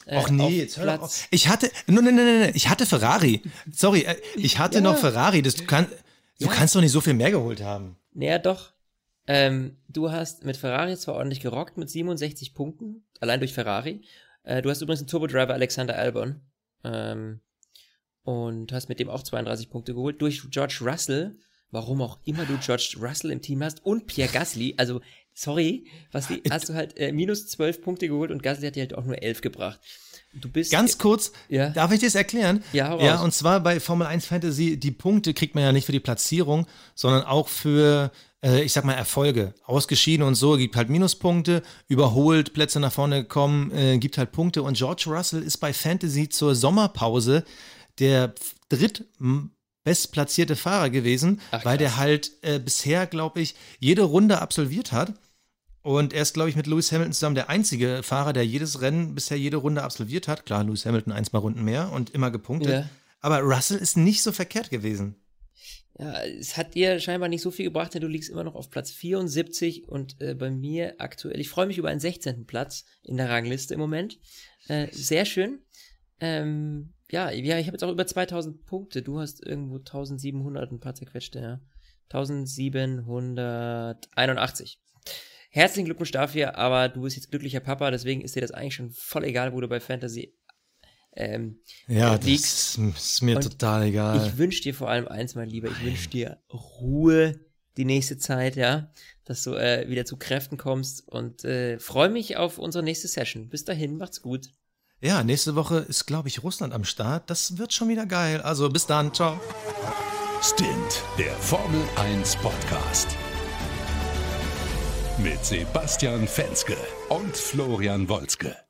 Äh, Ach nee, jetzt hör doch auf. Ich hatte, nein, nein, nein, nein, ich hatte Ferrari. Sorry, äh, ich hatte Ja. noch Ferrari. Das, du, kann, du Ja. kannst doch nicht so viel mehr geholt haben. Naja, doch. Ähm, du hast mit Ferrari zwar ordentlich gerockt mit 67 Punkten, allein durch Ferrari. Äh, du hast übrigens einen Turbo-Driver Alexander Albon. Ähm, und hast mit dem auch 32 Punkte geholt. Durch George Russell, warum auch immer du George Russell im Team hast, und Pierre Gasly. Also, sorry, was die, hast du halt äh, minus 12 Punkte geholt und Gasly hat dir halt auch nur 11 gebracht. Du bist Ganz kurz, Ja. darf ich das erklären? Ja, ja, und zwar bei Formel 1 Fantasy, die Punkte kriegt man ja nicht für die Platzierung, sondern auch für, äh, ich sag mal, Erfolge. Ausgeschieden und so, gibt halt Minuspunkte, überholt, Plätze nach vorne gekommen, äh, gibt halt Punkte. Und George Russell ist bei Fantasy zur Sommerpause der dritt bestplatzierte Fahrer gewesen, Ach, weil der halt äh, bisher, glaube ich, jede Runde absolviert hat. Und er ist, glaube ich, mit Lewis Hamilton zusammen der einzige Fahrer, der jedes Rennen bisher jede Runde absolviert hat. Klar, Lewis Hamilton ein, zwei Runden mehr und immer gepunktet. Ja. Aber Russell ist nicht so verkehrt gewesen. Ja, es hat dir scheinbar nicht so viel gebracht, denn du liegst immer noch auf Platz 74 und äh, bei mir aktuell, ich freue mich über einen 16. Platz in der Rangliste im Moment. Äh, sehr schön. Ähm, ja, ja, ich habe jetzt auch über 2000 Punkte. Du hast irgendwo 1700 ein paar zerquetschte, ja. 1781. Herzlichen Glückwunsch dafür, aber du bist jetzt glücklicher Papa, deswegen ist dir das eigentlich schon voll egal, wo du bei Fantasy ähm, ja, liegst. das ist mir Und total egal. Ich wünsche dir vor allem eins, mein Lieber, ich wünsche dir Ruhe die nächste Zeit, ja, dass du äh, wieder zu Kräften kommst und äh, freue mich auf unsere nächste Session. Bis dahin, macht's gut. Ja, nächste Woche ist, glaube ich, Russland am Start. Das wird schon wieder geil. Also bis dann, ciao. Stint, der Formel 1 Podcast. Mit Sebastian Fenske und Florian Wolzke.